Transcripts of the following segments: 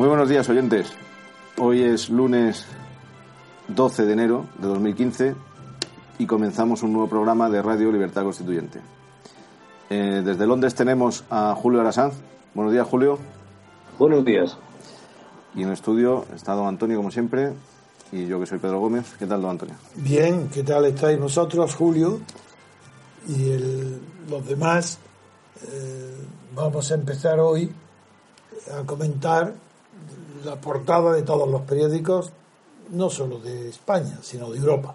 Muy buenos días, oyentes. Hoy es lunes 12 de enero de 2015 y comenzamos un nuevo programa de Radio Libertad Constituyente. Eh, desde Londres tenemos a Julio Arasanz. Buenos días, Julio. Buenos días. Y en el estudio está don Antonio, como siempre, y yo que soy Pedro Gómez. ¿Qué tal, don Antonio? Bien, ¿qué tal estáis vosotros, Julio? Y el- los demás. Eh, vamos a empezar hoy a comentar la portada de todos los periódicos, no solo de España, sino de Europa.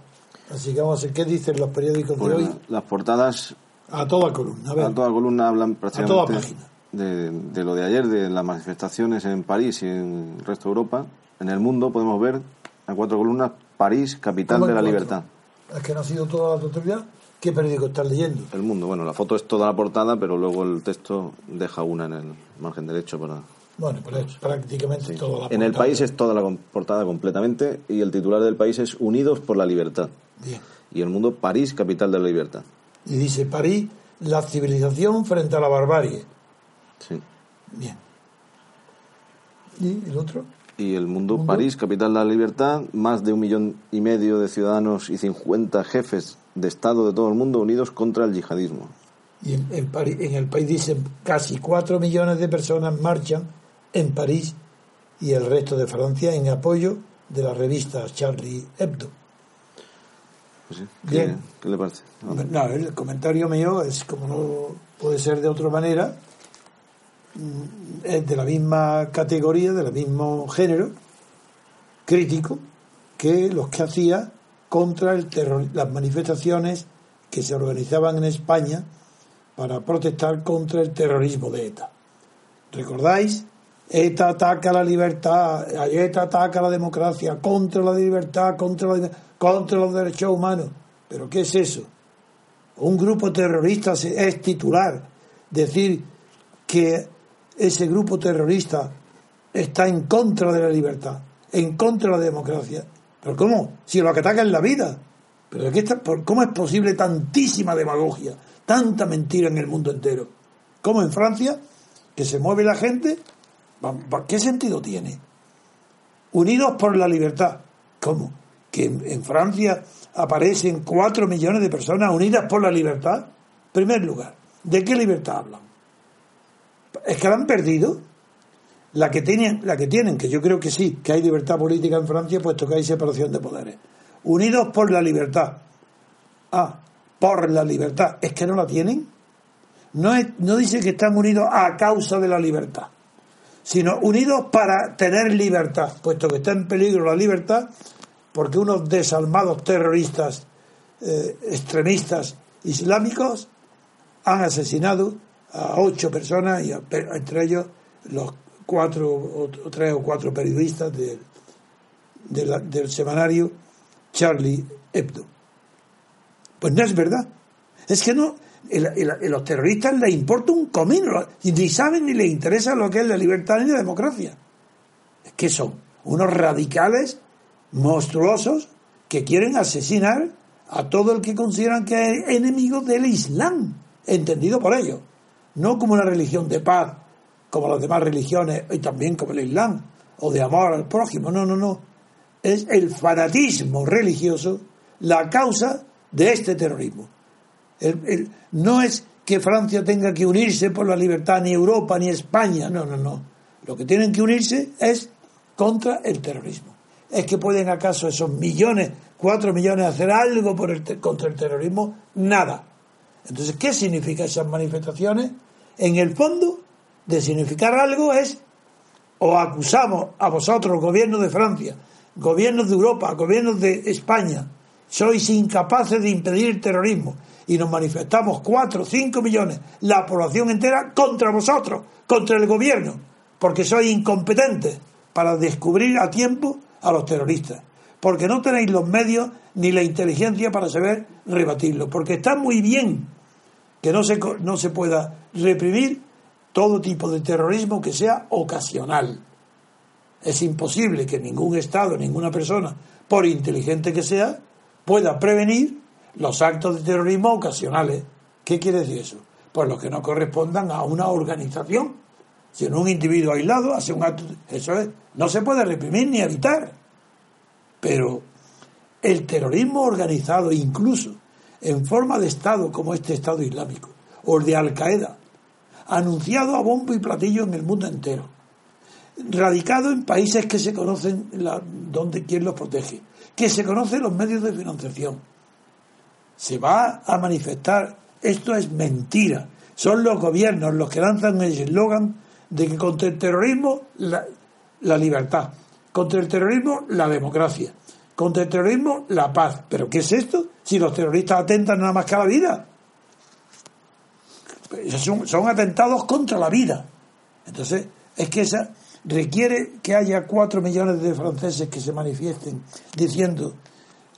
Así que vamos a ver qué dicen los periódicos de Pues hoy la- las portadas a toda columna. A ver, a toda columna hablan toda prácticamente página. de, de lo de ayer, de las manifestaciones en París y en el resto de Europa. En el mundo podemos ver a cuatro columnas París, capital ¿Cómo de la cuatro? libertad. es que no ha sido toda la totalidad. ¿Qué periódico estás leyendo? El mundo, bueno, la foto es toda la portada, pero luego el texto deja una en el margen derecho para... Bueno, pues es prácticamente toda la En el portada. país es toda la portada completamente y el titular del país es Unidos por la libertad. Bien. Y el mundo París, capital de la libertad. Y dice París, la civilización frente a la barbarie. Sí. Bien. ¿Y el otro? Y el mundo, Mundo. París, capital de la libertad, más de un millón y medio de ciudadanos y 50 jefes de Estado de todo el mundo unidos contra el yihadismo. Y en, en París- en el país dicen casi 4 millones de personas marchan en París y el resto de Francia en apoyo de la revista Charlie Hebdo. Pues sí, ¿Qué, Bien. qué le parece? No, el comentario mío es como no puede ser de otra manera, mm, es de la misma categoría, del mismo género crítico que los que hacía contra el terror, las manifestaciones que se organizaban en España para protestar contra el terrorismo de ETA. ¿Recordáis? ETA ataca la libertad, ETA ataca la democracia, contra la libertad, contra, la, contra los derechos humanos. ¿Pero qué es eso? Un grupo terrorista es titular. Decir que ese grupo terrorista está en contra de la libertad, en contra de la democracia. ¿Pero cómo? Si lo que ataca es la vida. ¿Pero qué está- ¿Cómo es posible tantísima demagogia, tanta mentira en el mundo entero? ¿Cómo en Francia, que se mueve la gente? ¿Qué sentido tiene? Unidos por la libertad. ¿Cómo? Que en Francia aparecen cuatro millones de personas unidas por la libertad. En primer lugar, ¿de qué libertad hablan? ¿Es que la han perdido? La que, tienen, la que tienen, que yo creo que sí, que hay libertad política en Francia, puesto que hay separación de poderes. Unidos por la libertad. Ah, por la libertad. ¿Es que no la tienen? No, es- no dice que están unidos a causa de la libertad sino unidos para tener libertad, puesto que está en peligro la libertad, porque unos desalmados terroristas eh, extremistas islámicos han asesinado a ocho personas, y entre ellos los cuatro o, tres o cuatro periodistas del semanario Charlie Hebdo. Pues no es verdad. Es que no, el- los terroristas les importa un comino, ni saben ni les interesa lo que es la libertad ni la democracia. Es que son unos radicales monstruosos que quieren asesinar a todo el que consideran que es enemigo del Islam, entendido por ellos. No como una religión de paz, como las demás religiones, y también como el Islam, o de amor al prójimo. No, no, no. Es el fanatismo religioso la causa de este terrorismo. El- no es que Francia tenga que unirse por la libertad, ni Europa, ni España. No, no, no. Lo que tienen que unirse es contra el terrorismo. ¿Es que pueden acaso esos millones, cuatro millones, hacer algo por el contra el terrorismo? Nada. Entonces, ¿qué significa esas manifestaciones? En el fondo, de significar algo es o acusamos a vosotros, gobierno de Francia, gobiernos de Europa, gobiernos de España, sois incapaces de impedir el terrorismo y nos manifestamos cuatro, cinco millones, la población entera, contra vosotros, contra el gobierno, porque sois incompetentes para descubrir a tiempo a los terroristas, porque no tenéis los medios ni la inteligencia para saber rebatirlo, porque está muy bien que no se, no se pueda reprimir todo tipo de terrorismo que sea ocasional. Es imposible que ningún Estado, ninguna persona, por inteligente que sea, pueda prevenir los actos de terrorismo ocasionales. ¿Qué quiere decir eso? Pues los que no correspondan a una organización sino un individuo aislado hace un acto. Eso es, no se puede reprimir ni evitar. Pero el terrorismo organizado, incluso en forma de Estado como este Estado Islámico, o el de Al Qaeda, anunciado a bombo y platillo en el mundo entero, radicado en países que se conocen la, donde quién los protege, que se conocen los medios de financiación. Se va a manifestar, esto es mentira. Son los gobiernos los que lanzan el eslogan de que contra el terrorismo la, la libertad, contra el terrorismo la democracia, contra el terrorismo la paz. ¿Pero qué es esto? Si los terroristas atentan nada más que a la vida. Son, son atentados contra la vida. Entonces, es que esa requiere que haya cuatro millones de franceses que se manifiesten diciendo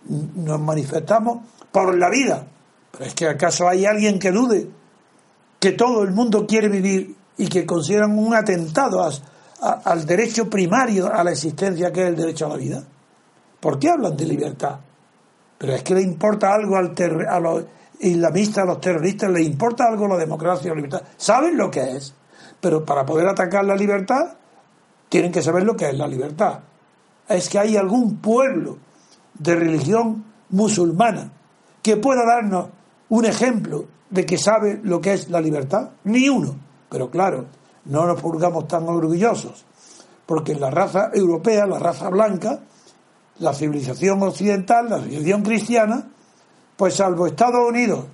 nos manifestamos por la vida. Pero es que acaso hay alguien que dude que todo el mundo quiere vivir y que consideran un atentado al derecho primario a la existencia que es el derecho a la vida. ¿Por qué hablan de libertad? Pero es que le importa algo al a los islamistas, a los terroristas, le importa algo la democracia, la libertad. Saben lo que es, pero para poder atacar la libertad tienen que saber lo que es la libertad. Es que hay algún pueblo de religión musulmana que pueda darnos un ejemplo de que sabe lo que es la libertad. Ni uno. Pero claro, no nos pongamos tan orgullosos, porque la raza europea, la raza blanca, la civilización occidental, la civilización cristiana, pues salvo Estados Unidos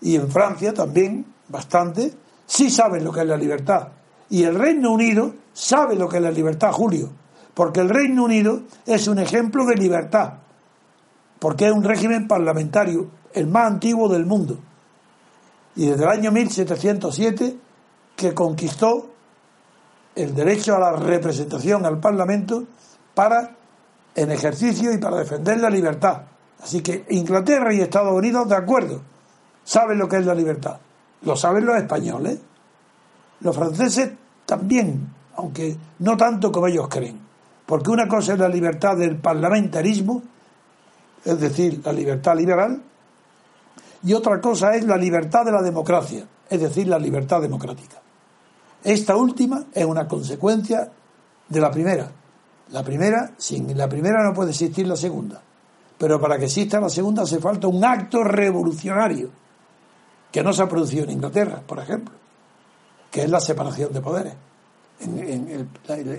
y en Francia también, bastante, sí saben lo que es la libertad. Y el Reino Unido sabe lo que es la libertad, Julio, porque el Reino Unido es un ejemplo de libertad, porque es un régimen parlamentario, el más antiguo del mundo. Y desde el año 1707 que conquistó el derecho a la representación al Parlamento para en ejercicio y para defender la libertad. Así que Inglaterra y Estados Unidos de acuerdo, saben lo que es la libertad. Lo saben los españoles. Los franceses también, aunque no tanto como ellos creen. Porque una cosa es la libertad del parlamentarismo, es decir, la libertad liberal, y otra cosa es la libertad de la democracia, es decir, la libertad democrática. Esta última es una consecuencia de la primera. La primera, sin la primera no puede existir la segunda. Pero para que exista la segunda hace falta un acto revolucionario que no se ha producido en Inglaterra, por ejemplo, que es la separación de poderes. En,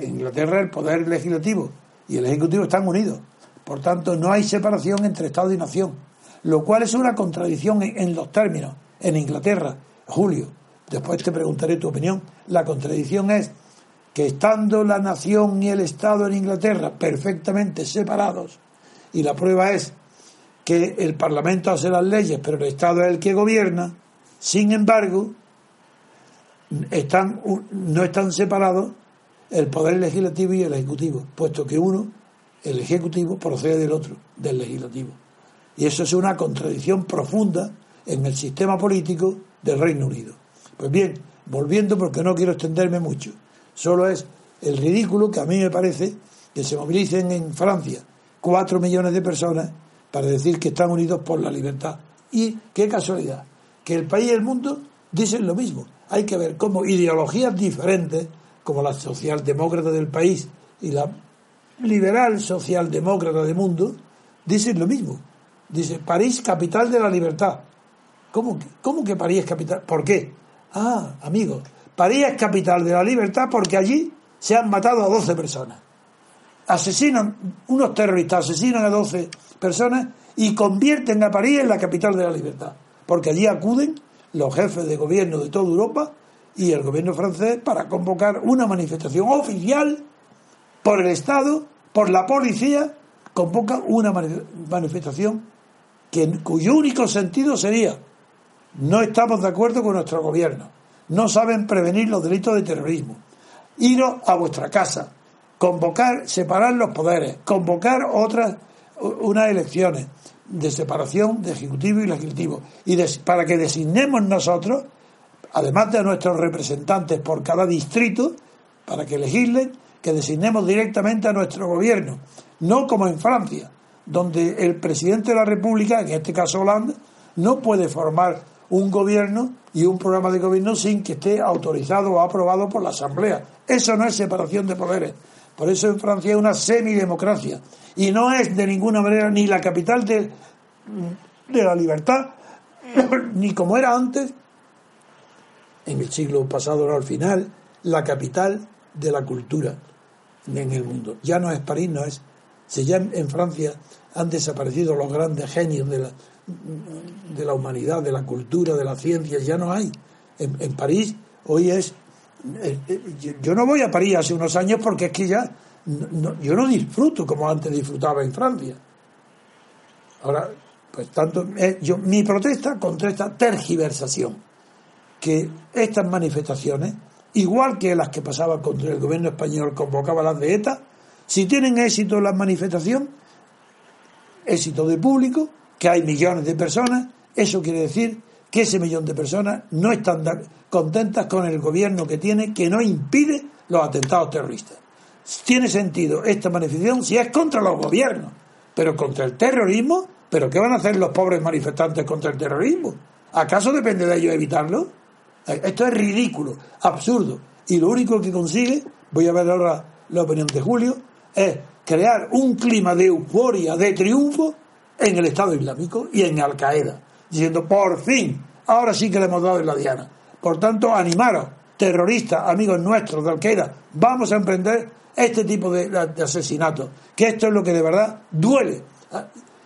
Inglaterra el poder legislativo y el ejecutivo están unidos. Por tanto, no hay separación entre Estado y nación, lo cual es una contradicción en los términos. En Inglaterra, Julio, después te preguntaré tu opinión, la contradicción es que estando la nación y el Estado en Inglaterra perfectamente separados, y la prueba es que el Parlamento hace las leyes, pero el Estado es el que gobierna, sin embargo, están, no están separados el poder legislativo y el ejecutivo, puesto que uno, el ejecutivo, procede del otro, del legislativo. Y eso es una contradicción profunda en el sistema político del Reino Unido. Pues bien, volviendo porque no quiero extenderme mucho, solo es el ridículo que a mí me parece que se movilicen en Francia cuatro millones de personas para decir que están unidos por la libertad. Y qué casualidad, que el país y el mundo dicen lo mismo. Hay que ver cómo ideologías diferentes, como la socialdemócrata del país y la liberal socialdemócrata del mundo, dicen lo mismo. Dice París, capital de la libertad. ¿Cómo, ¿Cómo que París es capital? ¿Por qué? Ah, amigos, París es capital de la libertad porque allí se han matado a 12 personas. Asesinan, unos terroristas asesinan a 12 personas y convierten a París en la capital de la libertad. Porque allí acuden los jefes de gobierno de toda Europa y el gobierno francés para convocar una manifestación oficial por el Estado, por la policía, convoca una manifestación que, cuyo único sentido sería no estamos de acuerdo con nuestro gobierno, no saben prevenir los delitos de terrorismo, iros a vuestra casa, convocar, separar los poderes, convocar otras, unas elecciones de separación de ejecutivo y legislativo, y para que designemos nosotros, además de nuestros representantes por cada distrito, para que legislen, que designemos directamente a nuestro gobierno, no como en Francia, donde el presidente de la República, en este caso Hollande, no puede formar un gobierno y un programa de gobierno sin que esté autorizado o aprobado por la Asamblea. Eso no es separación de poderes. Por eso en Francia es una semidemocracia. Y no es de ninguna manera ni la capital de, de la libertad, ni como era antes, en el siglo pasado, no al final, la capital de la cultura en el mundo. Ya no es París, no es. Si ya en Francia han desaparecido los grandes genios de la, de la humanidad, de la cultura, de la ciencia, ya no hay. En, París hoy es... Eh, eh, yo no voy a París hace unos años porque es que ya yo no disfruto como antes disfrutaba en Francia. Ahora, pues tanto, eh, yo, mi protesta contra esta tergiversación, que estas manifestaciones, igual que las que pasaban contra el gobierno español, convocaba las de ETA, si tienen éxito en la manifestación, éxito de público, que hay millones de personas, eso quiere decir que ese millón de personas no están contentas con el gobierno que tiene, que no impide los atentados terroristas. Tiene sentido esta manifestación si es contra los gobiernos, pero contra el terrorismo, ¿pero qué van a hacer los pobres manifestantes contra el terrorismo? ¿Acaso depende de ellos evitarlo? Esto es ridículo, absurdo. Y lo único que consigue, voy a ver ahora la opinión de Julio, es crear un clima de euforia, de triunfo en el Estado Islámico y en Al Qaeda, diciendo por fin, ahora sí que le hemos dado en la diana. Por tanto, animaros, terroristas, amigos nuestros de Al Qaeda, vamos a emprender este tipo de, de asesinatos, que esto es lo que de verdad duele.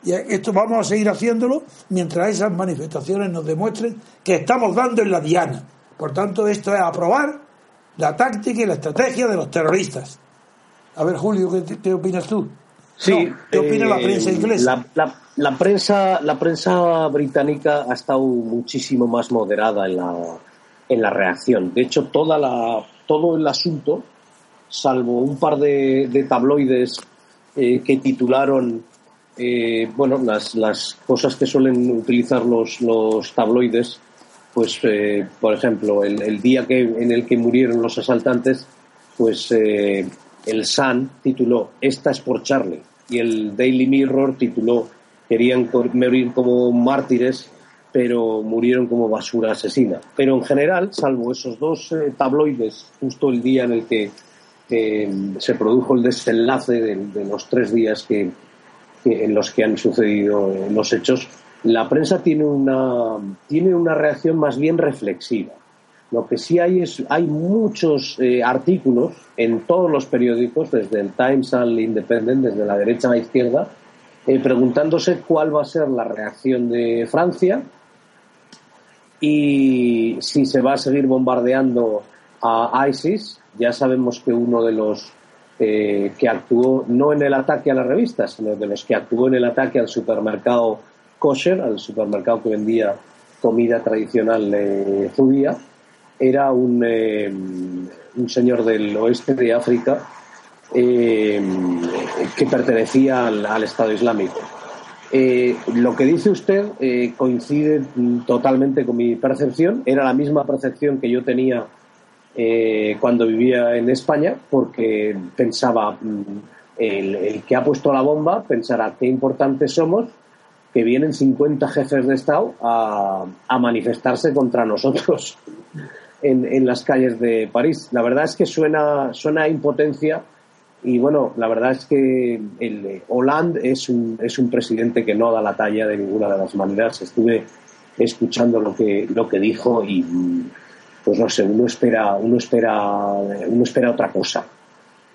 Y esto vamos a seguir haciéndolo mientras esas manifestaciones nos demuestren que estamos dando en la diana. Por tanto, esto es aprobar la táctica y la estrategia de los terroristas. A ver, Julio, ¿qué, opinas tú? Sí, ¿Qué opina la prensa eh, inglesa? La, prensa, la prensa británica ha estado muchísimo más moderada en la, en la reacción. De hecho, toda la, todo el asunto, salvo un par de, tabloides eh, que titularon eh, bueno, las, cosas que suelen utilizar los, tabloides, pues, por ejemplo, el, día que, en el que murieron los asaltantes, pues el Sun tituló Esta es por Charlie y el Daily Mirror tituló Querían morir como mártires, pero murieron como basura asesina. Pero en general, salvo esos dos eh, tabloides, justo el día en el que se produjo el desenlace de, los tres días que, en los que han sucedido los hechos, la prensa tiene una, tiene una reacción más bien reflexiva. Lo que sí hay es hay muchos eh, artículos en todos los periódicos, desde el Times al Independent, desde la derecha a la izquierda, eh, preguntándose cuál va a ser la reacción de Francia y si se va a seguir bombardeando a ISIS. Ya sabemos que uno de los eh, que actuó no en el ataque a las revistas, sino de los que actuó en el ataque al supermercado kosher, al supermercado que vendía comida tradicional judía, era un, eh, un señor del oeste de África eh, que pertenecía al, Estado Islámico. Lo que dice usted coincide totalmente con mi percepción. Era la misma percepción que yo tenía cuando vivía en España, porque pensaba, mm, el, que ha puesto la bomba pensará qué importantes somos, que vienen 50 jefes de Estado a, a manifestarse contra nosotros en, las calles de París. La verdad es que suena, suena a impotencia y bueno, la verdad es que el Hollande es un, es un presidente que no da la talla de ninguna de las maneras. Estuve escuchando lo que, lo que dijo y pues no sé, uno espera, uno espera, uno espera otra cosa.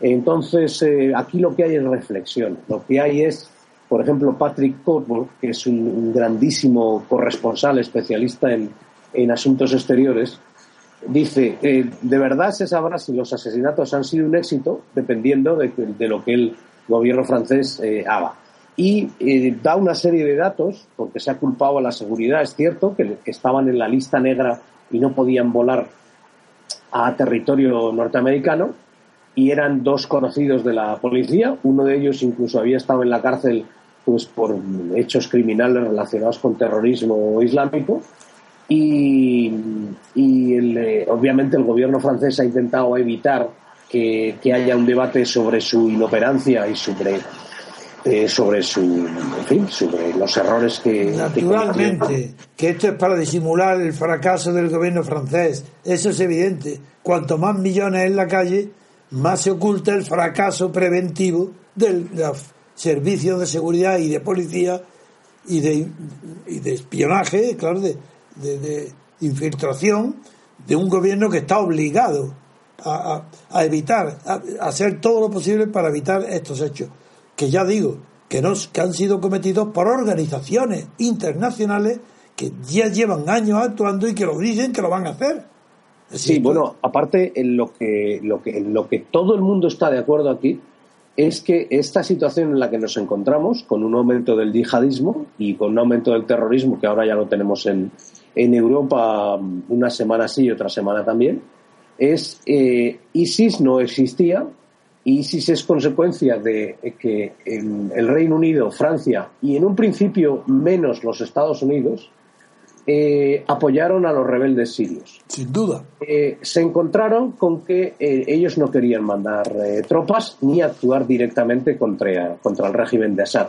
Entonces, eh, aquí lo que hay es reflexión. Lo que hay es, por ejemplo, Patrick Coburn, que es un, grandísimo corresponsal especialista en, en asuntos exteriores, dice, eh, de verdad se sabrá si los asesinatos han sido un éxito dependiendo de, lo que el gobierno francés eh, haga. Y da una serie de datos, porque se ha culpado a la seguridad, es cierto, que, estaban en la lista negra y no podían volar a territorio norteamericano, y eran dos conocidos de la policía, uno de ellos incluso había estado en la cárcel pues por hechos criminales relacionados con terrorismo islámico, y, eh, obviamente el gobierno francés ha intentado evitar que, haya un debate sobre su inoperancia y sobre eh, sobre su, en fin, sobre los errores que naturalmente que, esto es para disimular el fracaso del gobierno francés. Eso es evidente. Cuanto más millones en la calle más se oculta el fracaso preventivo del servicio de seguridad y de policía y de, espionaje claro de, de, infiltración de un gobierno que está obligado a, evitar a hacer todo lo posible para evitar estos hechos que ya digo, que, nos, que han sido cometidos por organizaciones internacionales que ya llevan años actuando y que lo dicen que lo van a hacer. sí, bueno, aparte en lo que, lo que, en lo que todo el mundo está de acuerdo aquí es que esta situación en la que nos encontramos, con un aumento del yihadismo y con un aumento del terrorismo, que ahora ya lo tenemos en, en Europa una semana sí y otra semana también, es eh, ISIS no existía, ISIS es consecuencia de que en el Reino Unido, Francia y en un principio menos los Estados Unidos eh, apoyaron a los rebeldes sirios. Sin duda. Eh, se encontraron con que eh, ellos no querían mandar tropas ni actuar directamente contra, contra el régimen de Assad.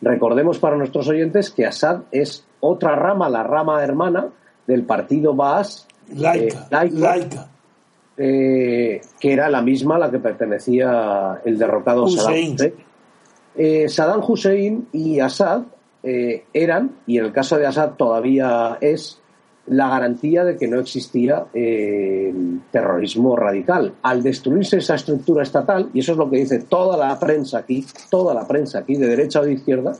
Recordemos para nuestros oyentes que Assad es otra rama, la rama hermana del partido Baas. laica, laica eh, que era la misma a la que pertenecía el derrocado Saddam Hussein. Eh, Saddam Hussein y Assad eh, eran, y en el caso de Assad todavía es, la garantía de que no existía terrorismo radical. Al destruirse esa estructura estatal, y eso es lo que dice toda la prensa aquí, toda la prensa aquí, de derecha o de izquierda,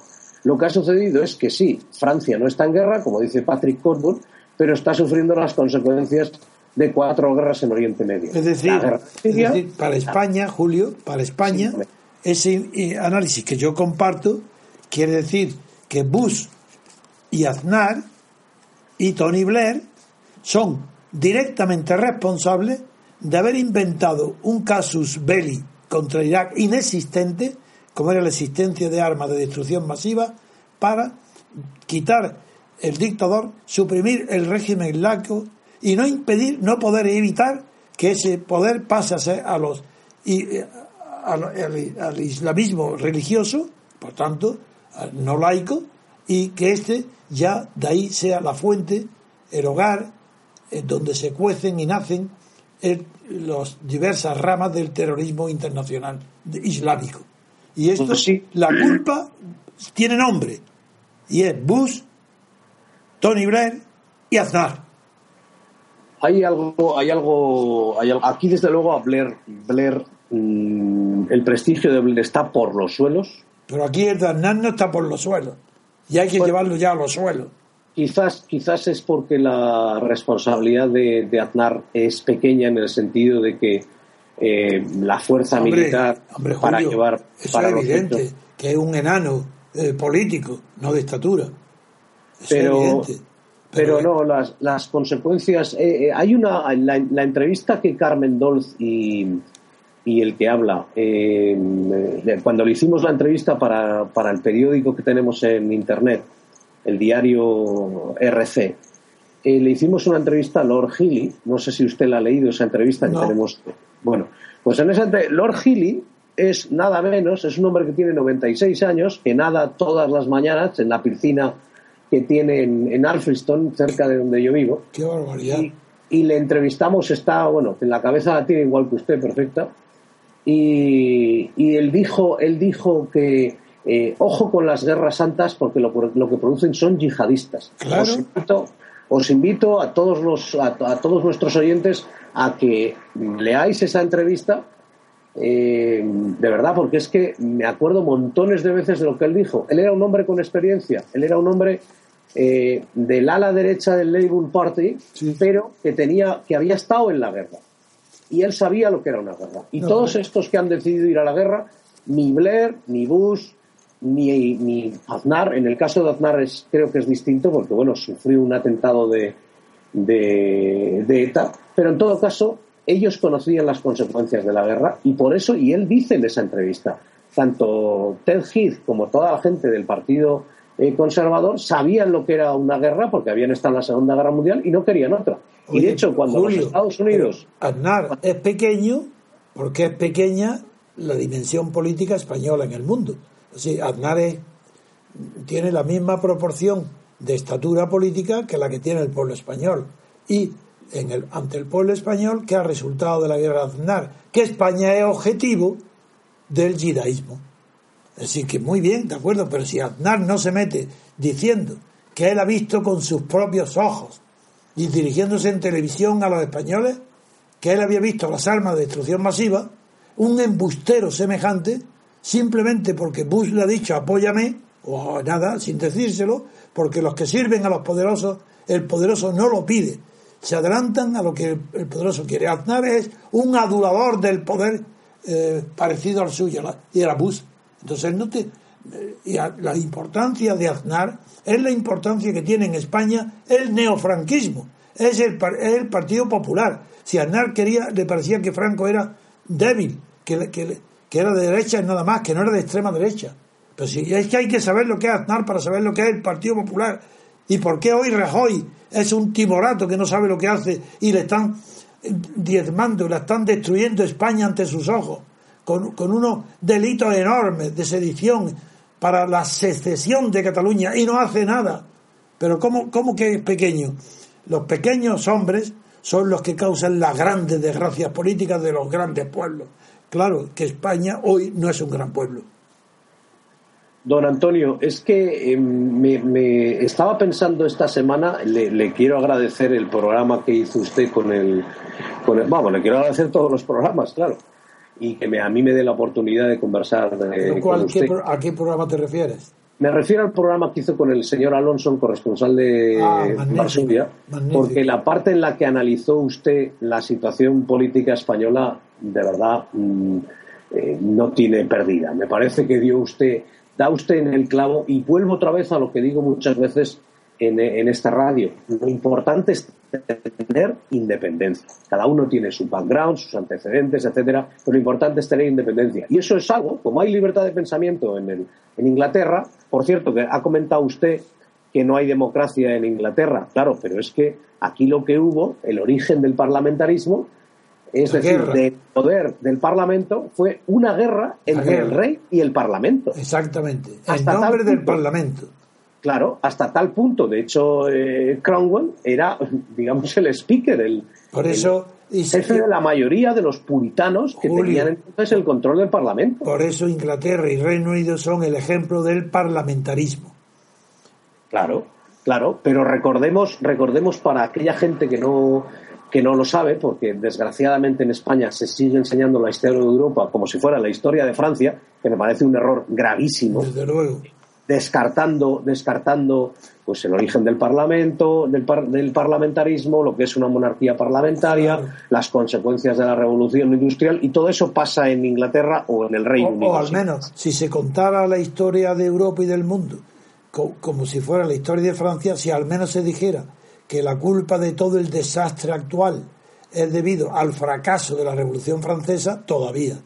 lo que ha sucedido es que sí, Francia no está en guerra, como dice Patrick Coburn, pero está sufriendo las consecuencias de cuatro guerras en Oriente Medio. Es decir, para España, Julio, para España, ese eh, análisis que yo comparto quiere decir que Bush y Aznar y Tony Blair son directamente responsables de haber inventado un casus belli contra Irak inexistente, como era la existencia de armas de destrucción masiva, para quitar el dictador, suprimir el régimen laico y no impedir, no poder evitar que ese poder pase a, los y, eh, al, islamismo religioso, por tanto, no laico, y que este ya de ahí sea la fuente, el hogar, en donde se cuecen y nacen las diversas ramas del terrorismo internacional islámico. Y esto, pues la culpa tiene nombre, y es Bush, Tony Blair y Aznar hay algo, hay algo, hay aquí desde luego a Blair, Blair mm, el prestigio de Blair está por los suelos. Pero aquí el Aznar no está por los suelos y hay que llevarlo ya a los suelos. Quizás, quizás es porque la responsabilidad de, de Aznar es pequeña en el sentido de que eh, la fuerza militar para llevar eso es evidente que es un enano eh, político, no de estatura. pero, pero no, las, las consecuencias. Eh, eh, hay una. La, la, entrevista que Carmen Dolz y, y el que habla, eh, cuando le hicimos la entrevista para, para, el periódico que tenemos en internet, el diario RC, le hicimos una entrevista a Lord Healy. No sé si usted la ha leído esa entrevista que tenemos. Bueno, pues en esa Lord Healy es nada menos, es un hombre que tiene 96 años, que nada todas las mañanas en la piscina que tiene en, en cerca de donde yo vivo. ¡Qué barbaridad! Y, le entrevistamos, está, bueno, en la cabeza la tiene igual que usted, perfecta. Y, él dijo, él dijo que eh, ojo con las guerras santas porque lo, lo que producen son yihadistas. Claro. Os invito, a todos los a, todos nuestros oyentes a que leáis esa entrevista eh, de verdad, porque es que me acuerdo montones de veces de lo que él dijo. Él era un hombre con experiencia, él era un hombre eh, del ala derecha del Labour Party, pero que tenía, que había estado en la guerra. Y él sabía lo que era una guerra. Y todos estos que han decidido ir a la guerra, ni Blair, ni Bush, ni, ni Aznar, en el caso de Aznar es, creo que es distinto porque, bueno, sufrió un atentado de, de, de ETA, pero en todo caso, ellos conocían las consecuencias de la guerra y por eso, y él dice en esa entrevista, tanto Ted Heath como toda la gente del Partido eh, conservador sabían lo que era una guerra porque habían estado en la Segunda Guerra Mundial y no querían otra. y de hecho, cuando los Estados Unidos. Aznar es pequeño porque es pequeña la dimensión política española en el mundo. Sí, Aznar tiene la misma proporción de estatura política que la que tiene el pueblo español. Y en el, ante el pueblo español, que ha resultado de la guerra de Aznar? Que España es objetivo del yidaísmo. Decir, que muy bien, de acuerdo, pero si Aznar no se mete diciendo que él ha visto con sus propios ojos y dirigiéndose en televisión a los españoles, que él había visto las armas de destrucción masiva, un embustero semejante, simplemente porque Bush le ha dicho apóyame, o nada, sin decírselo, porque los que sirven a los poderosos, el poderoso no lo pide, se adelantan a lo que el poderoso quiere. Aznar es un adulador del poder eh, parecido al suyo, y era Bush. Entonces, no te, eh, y la importancia de Aznar es la importancia que tiene en España el neofranquismo, es el, el Partido Popular. Si Aznar quería, le parecía que Franco era débil, que, que, que era de derecha nada más, que no era de extrema derecha. Pero si es que hay que saber lo que es Aznar para saber lo que es el Partido Popular. ¿Y por qué hoy Rajoy es un timorato que no sabe lo que hace y le están diezmando, la están destruyendo España ante sus ojos? Con, unos delitos enormes de sedición para la secesión de Cataluña y no hace nada. Pero ¿cómo, cómo que es pequeño? Los pequeños hombres son los que causan las grandes desgracias políticas de los grandes pueblos. Claro que España hoy no es un gran pueblo. Don Antonio, es que eh, me, estaba pensando esta semana, le, quiero agradecer el programa que hizo usted con el, con el, Vamos, le quiero agradecer todos los programas, claro y que me, a mí me dé la oportunidad de conversar de, con usted. ¿A qué programa te refieres? Me refiero al programa que hizo con el señor Alonso, corresponsal de ah, Varsovia, porque la parte en la que analizó usted la situación política española, de verdad, mm, eh, no tiene perdida. Me parece que dio usted, da usted en el clavo, y vuelvo otra vez a lo que digo muchas veces en, en esta radio. Lo importante es tener independencia. Cada uno tiene su background, sus antecedentes, etcétera, pero lo importante es tener independencia. Y eso es algo, como hay libertad de pensamiento en, el, en Inglaterra, por cierto, que ha comentado usted que no hay democracia en Inglaterra, claro, pero es que aquí lo que hubo, el origen del parlamentarismo, es decir, del poder del Parlamento, fue una guerra entre el rey y el Parlamento. Exactamente, en nombre del Parlamento. Claro, hasta tal punto. De hecho, eh, Cromwell era, digamos, el speaker, el, Por eso, jefe de la mayoría de los puritanos que tenían entonces el control del Parlamento. Por eso Inglaterra y Reino Unido son el ejemplo del parlamentarismo. Claro, claro, pero recordemos, recordemos para aquella gente que no que no lo sabe, porque desgraciadamente en España se sigue enseñando la historia de Europa como si fuera la historia de Francia, que me parece un error gravísimo. Desde luego descartando, descartando pues el origen del parlamento, del, del, parlamentarismo, lo que es una monarquía parlamentaria, las consecuencias de la revolución industrial y todo eso pasa en Inglaterra o en el Reino Unido. O al menos, si se contara la historia de Europa y del mundo como si fuera la historia de Francia, si al menos se dijera que la culpa de todo el desastre actual es debido al fracaso de la Revolución Francesa, todavía.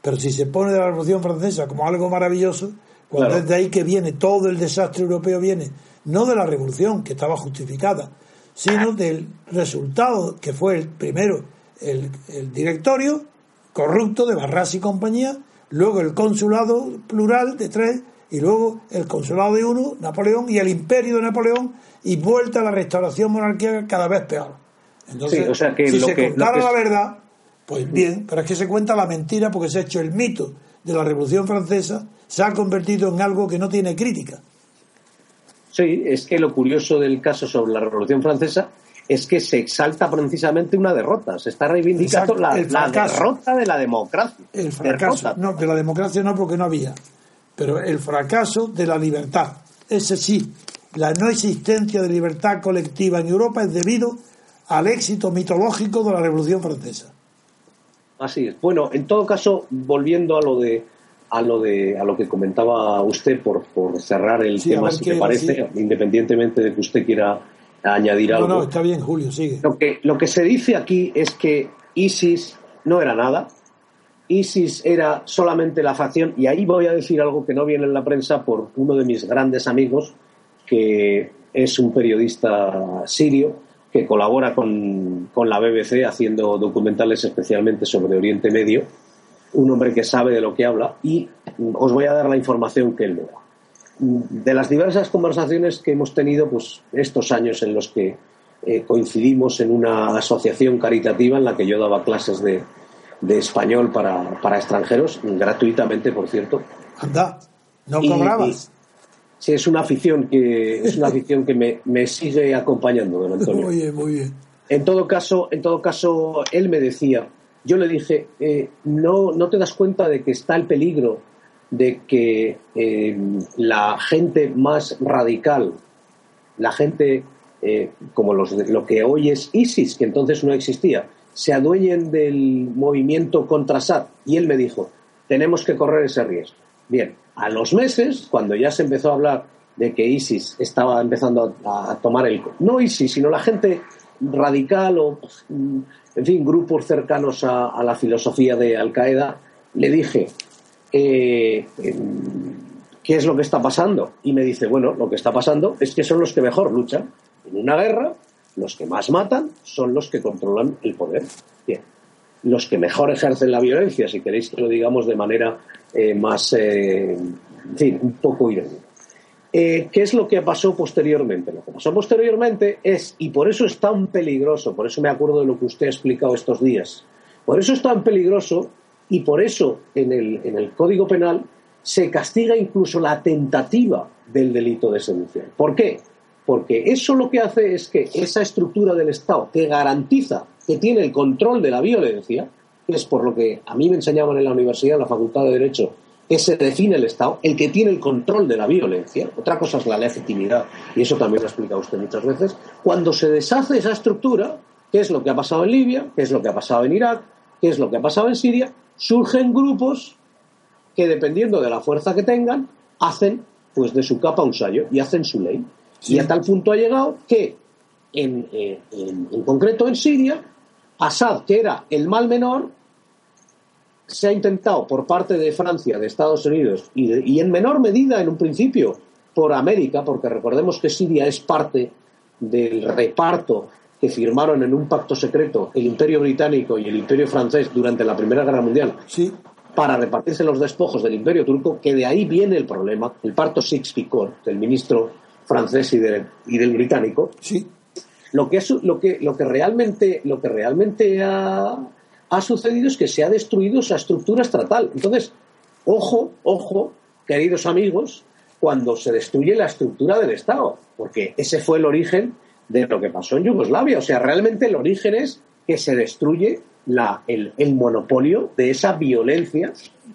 Pero si se pone de la Revolución Francesa como algo maravilloso, cuando es de ahí que viene todo el desastre europeo, viene no de la revolución, que estaba justificada, sino del resultado que fue el primero el, directorio corrupto de Barras y compañía, luego el consulado plural de tres, y luego el consulado de uno, Napoleón, y el imperio de Napoleón, y vuelta a la restauración monárquica cada vez peor. Entonces, si se contara la verdad, pues bien, pero es que se cuenta la mentira porque se ha hecho el mito de la Revolución Francesa se ha convertido en algo que no tiene crítica. Sí, es que lo curioso del caso sobre la Revolución Francesa es que se exalta precisamente una derrota, se está reivindicando la, derrota de la democracia. El fracaso, no, de la democracia no porque no había, pero el fracaso de la libertad. Ese sí, la no existencia de libertad colectiva en Europa es debido al éxito mitológico de la Revolución Francesa. Así es. Bueno, en todo caso, volviendo a lo de a lo de a lo que comentaba usted por, por cerrar el tema, si me parece, independientemente de que usted quiera añadir algo. No, no, está bien, Julio, sigue. Lo que, lo que se dice aquí es que ISIS no era nada, ISIS era solamente la facción, y ahí voy a decir algo que no viene en la prensa por uno de mis grandes amigos, que es un periodista sirio, que colabora con, con la BBC haciendo documentales especialmente sobre Oriente Medio, un hombre que sabe de lo que habla, y os voy a dar la información que él me da. De las diversas conversaciones que hemos tenido, pues estos años en los que eh, coincidimos en una asociación caritativa en la que yo daba clases de, español para, extranjeros, gratuitamente, por cierto. Anda, no cobrabas. Sí, es una afición que, es una afición que me, me sigue acompañando, don Antonio. Muy bien, muy bien. En todo caso, en todo caso, él me decía, yo le dije, eh, no, no te das cuenta de que está el peligro de que eh, la gente más radical, la gente eh, como los, lo que hoy es ISIS, que entonces no existía, se adueñen del movimiento contra Assad. Y él me dijo, tenemos que correr ese riesgo. Bien, a los meses, cuando ya se empezó a hablar de que ISIS estaba empezando a, tomar el... No ISIS, sino la gente radical o en fin, grupos cercanos a, la filosofía de Al Qaeda, le dije, eh, ¿qué es lo que está pasando? Y me dice, bueno, lo que está pasando es que son los que mejor luchan. En una guerra, los que más matan son los que controlan el poder. Bien. Los que mejor ejercen la violencia, si queréis que lo digamos de manera eh, más, eh, en fin, un poco irónica. Eh, ¿Qué es lo que pasó posteriormente? Lo que pasó posteriormente es, y por eso es tan peligroso, por eso me acuerdo de lo que usted ha explicado estos días, por eso es tan peligroso y por eso en el, en el Código Penal se castiga incluso la tentativa del delito de sedición. ¿Por qué? Porque eso lo que hace es que esa estructura del Estado que garantiza que tiene el control de la violencia, que es por lo que a mí me enseñaban en la universidad, en la Facultad de Derecho, que se define el Estado, el que tiene el control de la violencia, otra cosa es la legitimidad, y eso también lo ha explicado usted muchas veces, cuando se deshace esa estructura, ¿qué es lo que ha pasado en Libia? ¿Qué es lo que ha pasado en Irak? ¿Qué es lo que ha pasado en Siria? Surgen grupos que, dependiendo de la fuerza que tengan, hacen pues de su capa un sallo y hacen su ley. Y a tal punto ha llegado que, en, eh, en concreto en Siria, Assad, que era el mal menor, se ha intentado por parte de Francia, de Estados Unidos y, en menor medida en un principio por América, porque recordemos que Siria es parte del reparto que firmaron en un pacto secreto el Imperio Británico y el Imperio Francés durante la Primera Guerra Mundial para repartirse los despojos del Imperio Turco, que de ahí viene el problema, el pacto Six-Picot del ministro francés y, y del británico. Sí. Lo que, es, lo que, lo que realmente, lo que realmente ha, ha sucedido es que se ha destruido esa estructura estatal. Entonces, ojo, ojo, queridos amigos, cuando se destruye la estructura del Estado, porque ese fue el origen de lo que pasó en Yugoslavia. O sea, realmente el origen es que se destruye la, el, monopolio de esa violencia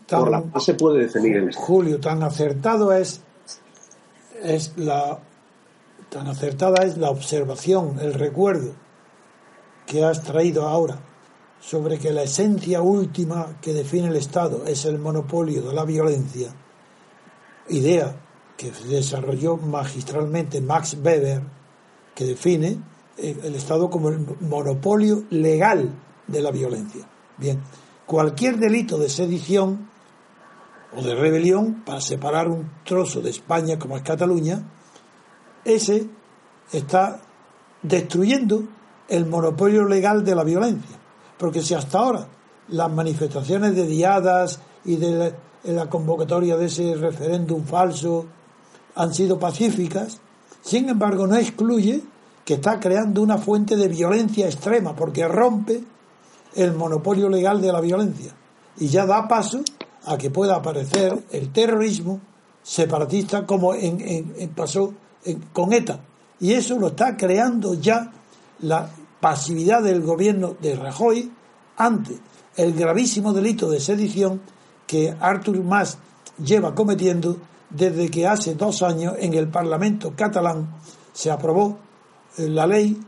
por la cual se puede definir el Estado. Julio, tan acertado es, es la tan acertada es la observación, el recuerdo que has traído ahora sobre que la esencia última que define el Estado es el monopolio de la violencia, idea que desarrolló magistralmente Max Weber, que define el Estado como el monopolio legal de la violencia. Bien, cualquier delito de sedición o de rebelión para separar un trozo de España como es Cataluña, ese está destruyendo el monopolio legal de la violencia. Porque si hasta ahora las manifestaciones de diadas y de la, convocatoria de ese referéndum falso han sido pacíficas, sin embargo no excluye que está creando una fuente de violencia extrema porque rompe el monopolio legal de la violencia y ya da paso a que pueda aparecer el terrorismo separatista como en, pasó con ETA. Y eso lo está creando ya la pasividad del gobierno de Rajoy ante el gravísimo delito de sedición que Artur Mas lleva cometiendo desde que hace dos años en el Parlamento catalán se aprobó eh, la ley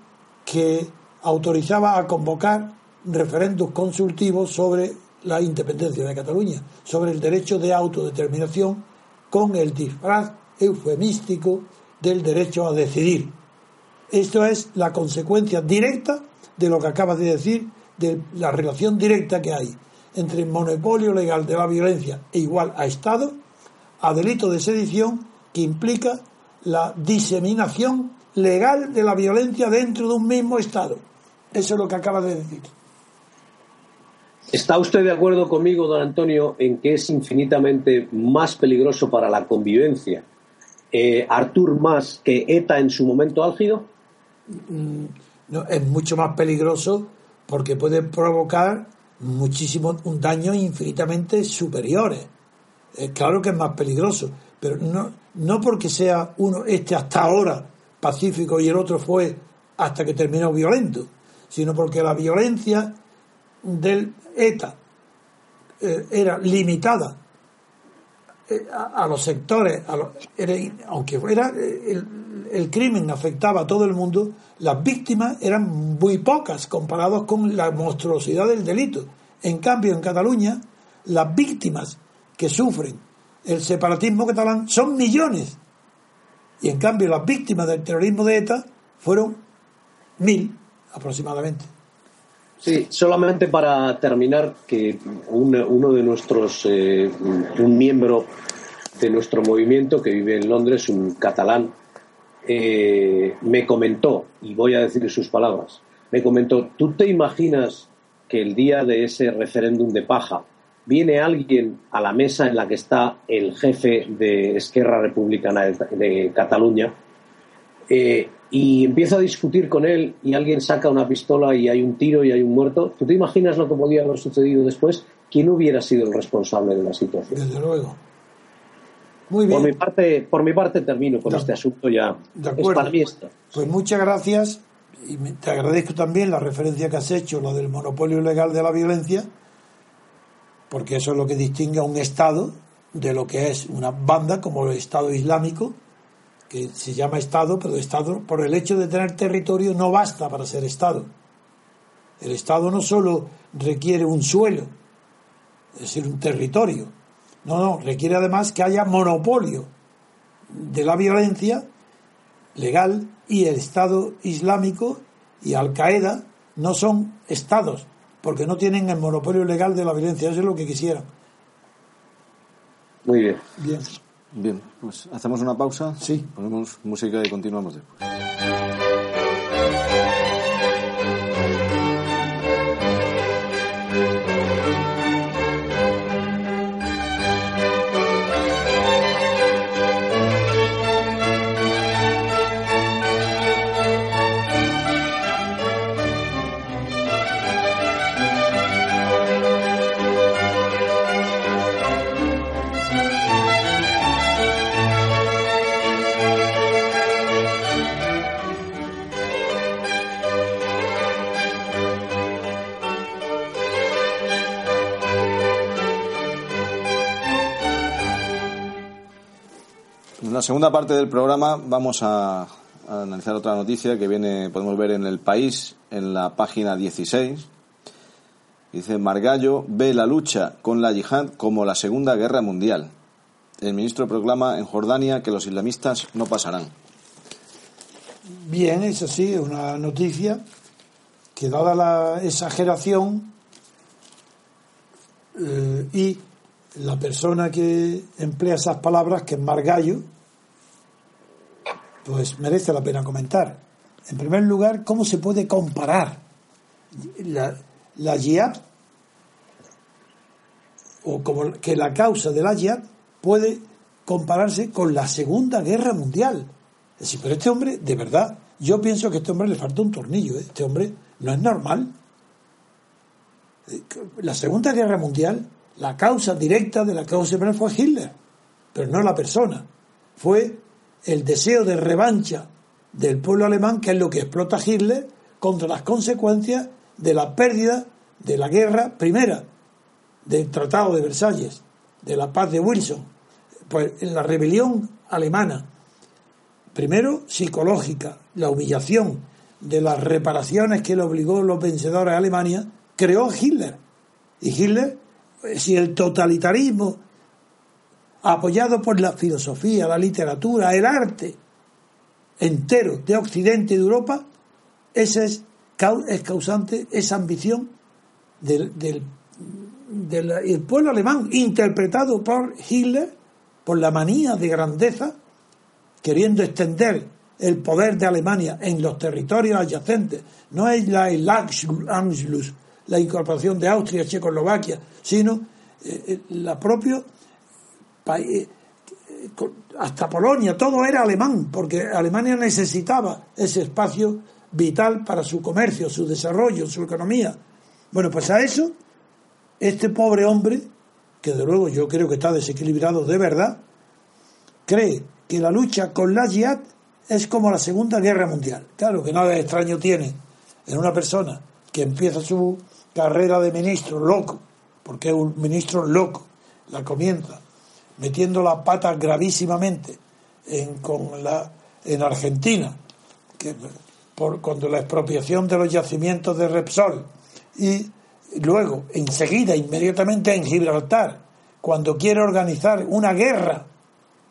que autorizaba a convocar referendos consultivos sobre la independencia de Cataluña, sobre el derecho de autodeterminación con el disfraz eufemístico del derecho a decidir. Esto es la consecuencia directa de lo que acabas de decir, de la relación directa que hay entre el monopolio legal de la violencia e igual a Estado, a delito de sedición que implica la diseminación legal de la violencia dentro de un mismo Estado. Eso es lo que acabas de decir. ¿Está usted de acuerdo conmigo, don Antonio, en que es infinitamente más peligroso para la convivencia eh, Artur más que ETA en su momento álgido? Mm, no, es mucho más peligroso porque puede provocar muchísimo un daño infinitamente superiores. claro que es más peligroso, pero no, no porque sea uno este hasta ahora pacífico y el otro fue hasta que terminó violento, sino porque la violencia del ETA eh, era limitada eh, a, los sectores, aunque fuera eh, el, crimen afectaba a todo el mundo, las víctimas eran muy pocas comparadas con la monstruosidad del delito. En cambio, en Cataluña, las víctimas que sufren el separatismo catalán son millones. Y en cambio, las víctimas del terrorismo de ETA fueron mil aproximadamente. Sí, solamente para terminar, que uno de nuestros, eh, un miembro de nuestro movimiento que vive en Londres, un catalán, eh, me comentó, y voy a decir sus palabras, me comentó, ¿tú te imaginas que el día de ese referéndum de paja viene alguien a la mesa en la que está el jefe de Esquerra Republicana de, Cataluña eh, y empieza a discutir con él y alguien saca una pistola y hay un tiro y hay un muerto, ¿tú te imaginas lo que podía haber sucedido después? ¿Quién hubiera sido el responsable de la situación? Desde luego. Muy bien. Por mi parte, por mi parte termino con este asunto ya. De acuerdo. Pues muchas gracias y te agradezco también la referencia que has hecho, lo del monopolio legal de la violencia, porque eso es lo que distingue a un Estado de lo que es una banda como el Estado Islámico, que se llama Estado, pero Estado por el hecho de tener territorio no basta para ser Estado. El Estado no solo requiere un suelo, es decir, un territorio, no, no, requiere además que haya monopolio de la violencia legal y el Estado Islámico y Al Qaeda no son estados porque no tienen el monopolio legal de la violencia. Eso es lo que quisieran. Muy bien. Bien. Bien, pues hacemos una pausa. Sí. Ponemos música y continuamos después. La segunda parte del programa vamos a, analizar otra noticia que viene, podemos ver en el país, en la página 16. Dice, Margallo ve la lucha con la yihad como la Segunda Guerra Mundial. El ministro proclama en Jordania que los islamistas no pasarán. Bien, eso sí, una noticia que dada la exageración eh, y la persona que emplea esas palabras, que es Margallo, pues merece la pena comentar. En primer lugar, ¿cómo se puede comparar la, la o como que la causa de la jihad puede compararse con la Segunda Guerra Mundial? Es decir, pero este hombre, de verdad, yo pienso que a este hombre le falta un tornillo. ¿eh? Este hombre no es normal. La Segunda Guerra Mundial, la causa directa de la causa fue Hitler, pero no la persona. Fue el deseo de revancha del pueblo alemán, que es lo que explota Hitler, contra las consecuencias de la pérdida de la guerra primera, del Tratado de Versalles, de la paz de Wilson, pues en la rebelión alemana, primero psicológica, la humillación de las reparaciones que le obligó los vencedores a Alemania, creó Hitler. Y Hitler, si el totalitarismo apoyado por la filosofía, la literatura, el arte entero de Occidente y de Europa, ese es, causante esa ambición del, pueblo alemán, interpretado por Hitler, por la manía de grandeza, queriendo extender el poder de Alemania en los territorios adyacentes. No es la, el Anschluss la incorporación de Austria, Checoslovaquia, sino eh, la propia hasta Polonia, todo era alemán, porque Alemania necesitaba ese espacio vital para su comercio, su desarrollo, su economía. Bueno, pues a eso, este pobre hombre, que de luego yo creo que está desequilibrado de verdad, cree que la lucha con la jihad es como la Segunda Guerra Mundial. Claro que nada extraño tiene en una persona que empieza su carrera de ministro loco, porque es un ministro loco, la comienza metiendo la pata gravísimamente en, con la, en Argentina, que por, cuando la expropiación de los yacimientos de Repsol, y luego, enseguida, inmediatamente en Gibraltar, cuando quiere organizar una guerra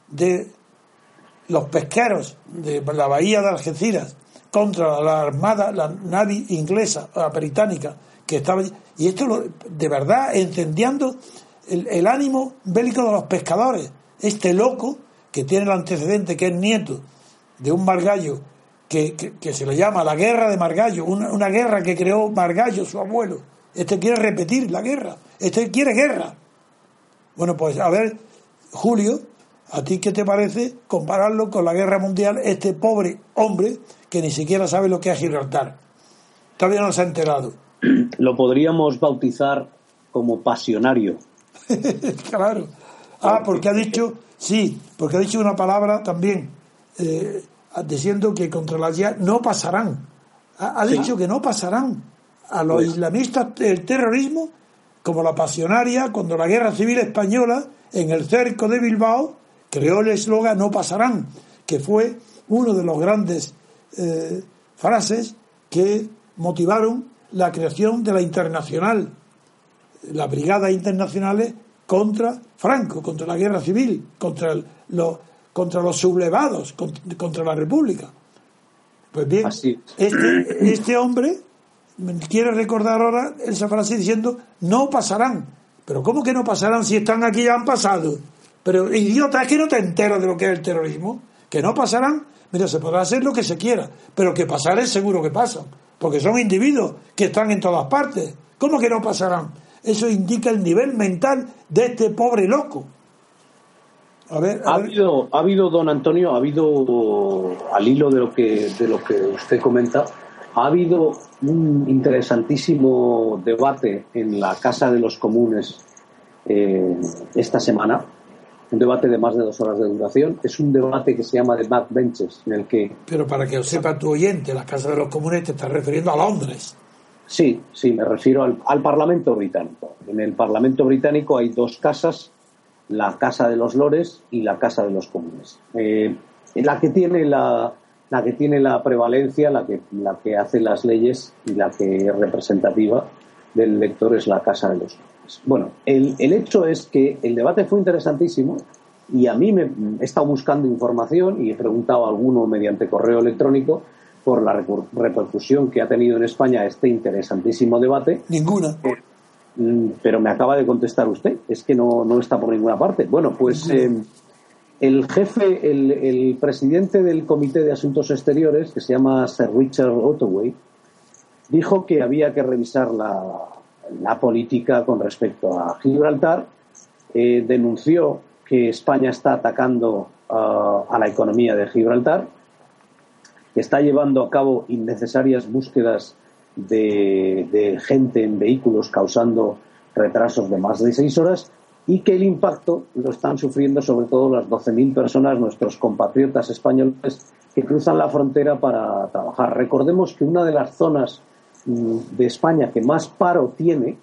de los pesqueros de la bahía de Algeciras contra la armada, la nave inglesa, la británica, que estaba y esto de verdad encendiendo el, ánimo bélico de los pescadores. Este loco, que tiene el antecedente, que es nieto de un Margallo, que, que, se le llama la guerra de Margallo, una, una, guerra que creó Margallo, su abuelo. Este quiere repetir la guerra, este quiere guerra. Bueno, pues a ver, Julio, ¿a ti qué te parece compararlo con la guerra mundial, este pobre hombre que ni siquiera sabe lo que es Gibraltar? Todavía no se ha enterado. Lo podríamos bautizar como pasionario. claro. Ah, porque ha dicho, sí, porque ha dicho una palabra también, eh, diciendo que contra la ya no pasarán. Ha, dicho que no pasarán a los pues- islamistas el terrorismo como la pasionaria cuando la guerra civil española en el cerco de Bilbao creó el eslogan no pasarán, que fue uno de los grandes eh, frases que motivaron la creación de la internacional las brigadas internacionales contra Franco, contra la guerra civil, contra, los, contra los sublevados, contra, la República. Pues bien, este, este hombre quiere recordar ahora esa frase diciendo no pasarán. Pero ¿cómo que no pasarán si están aquí ya han pasado? Pero idiota, es que no te enteras de lo que es el terrorismo. Que no pasarán, mira, se podrá hacer lo que se quiera, pero que pasar es seguro que pasan, porque son individuos que están en todas partes. ¿Cómo que no pasarán? Eso indica el nivel mental de este pobre loco. A ver, ha, Habido, ha habido, don Antonio, ha habido, al hilo de lo que, de lo que usted comenta, ha habido un interesantísimo debate en la Casa de los Comunes eh, esta semana, un debate de más de dos horas de duración. Es un debate que se llama de Backbenches, en el que... Pero para que lo sepa tu oyente, la Casa de los Comunes te está refiriendo a Londres. Sí, sí, me refiero al, Parlamento británico. En el Parlamento británico hay dos casas, la Casa de los Lores y la Casa de los Comunes. Eh, la que tiene la, la que tiene la prevalencia, la que, la que hace las leyes y la que es representativa del lector es la Casa de los Comunes. Bueno, el, el hecho es que el debate fue interesantísimo y a mí me he estado buscando información y he preguntado a alguno mediante correo electrónico por la repercusión que ha tenido en España este interesantísimo debate. Ninguna. Eh, mm, pero me acaba de contestar usted, es que no, no está por ninguna parte. Bueno, pues eh, el jefe, el, el, presidente del Comité de Asuntos Exteriores, que se llama Sir Richard Ottaway, dijo que había que revisar la, la política con respecto a Gibraltar, eh, denunció que España está atacando a la economía de Gibraltar está llevando a cabo innecesarias búsquedas de, gente en vehículos causando retrasos de más de seis horas y que el impacto lo están sufriendo sobre todo las 12.000 personas, nuestros compatriotas españoles que cruzan la frontera para trabajar. Recordemos que una de las zonas mm, de España que más paro tiene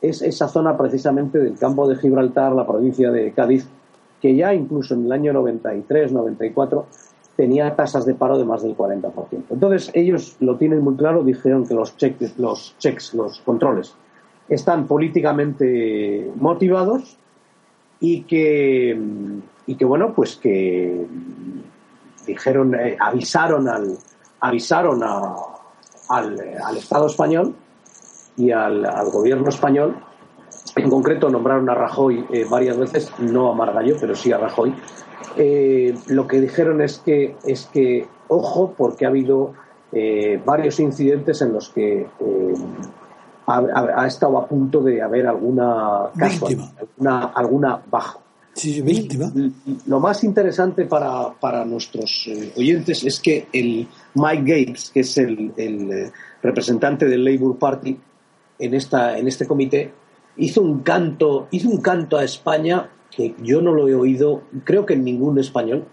es esa zona precisamente del campo de Gibraltar, la provincia de Cádiz, que ya incluso en el año 93, 94 tenía tasas de paro de más del 40%. Entonces, ellos lo tienen muy claro, dijeron que los cheques, los checks, los controles, están políticamente motivados y que, y que bueno, pues que dijeron, eh, avisaron al, avisaron al, Estado español y al, gobierno español. En concreto nombraron a Rajoy eh, varias veces, no a Margallo, pero sí a Rajoy, eh, lo que dijeron es que, es que ojo, porque ha habido eh, varios incidentes en los que eh, ha, estado a punto de haber alguna víctima. Alguna, alguna baja. Sí, víctima. lo más interesante para, para nuestros eh, oyentes es que el Mike Gates, que es el, el eh, representante del Labour Party en, esta, en este comité, hizo un canto, hizo un canto a España que yo no lo he oído, creo que en ningún español,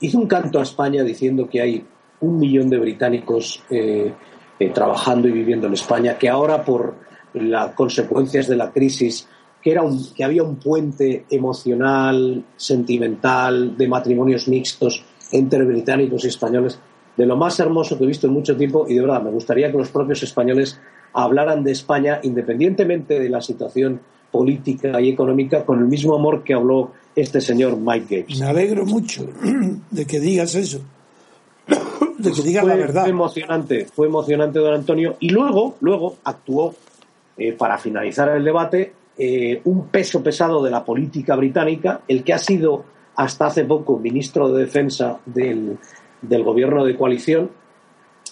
hizo un canto a España diciendo que hay un millón de británicos eh, eh, trabajando y viviendo en España, que ahora por las consecuencias de la crisis, que, era un, que había un puente emocional, sentimental, de matrimonios mixtos entre británicos y españoles, de lo más hermoso que he visto en mucho tiempo y de verdad me gustaría que los propios españoles hablaran de España independientemente de la situación política y económica con el mismo amor que habló este señor Mike Gates. Me alegro mucho de que digas eso, de que digas la verdad. Fue emocionante, fue emocionante, don Antonio. Y luego, luego actuó, eh, para finalizar el debate, eh, un peso pesado de la política británica, el que ha sido hasta hace poco ministro de Defensa del, del gobierno de coalición,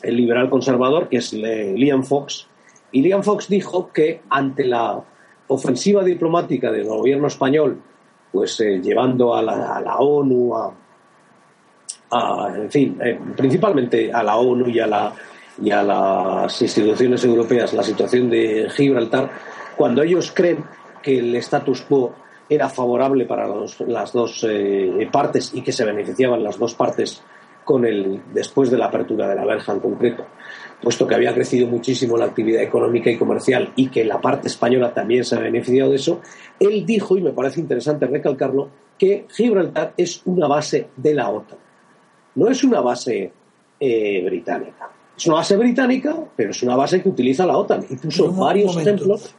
el liberal conservador, que es Liam Fox. Y Liam Fox dijo que ante la ofensiva diplomática del gobierno español, pues eh, llevando a la, ONU, a, en fin, eh, principalmente a la ONU y a, la, y a las instituciones europeas la situación de Gibraltar, cuando ellos creen que el status quo era favorable para las dos eh, partes y que se beneficiaban las dos partes con el después de la apertura de la verja en concreto, puesto que había crecido muchísimo la actividad económica y comercial y que la parte española también se ha beneficiado de eso, él dijo, y me parece interesante recalcarlo, que Gibraltar es una base de la OTAN. No es una base eh, británica. Es una base británica, pero es una base que utiliza la OTAN. Y puso varios ejemplos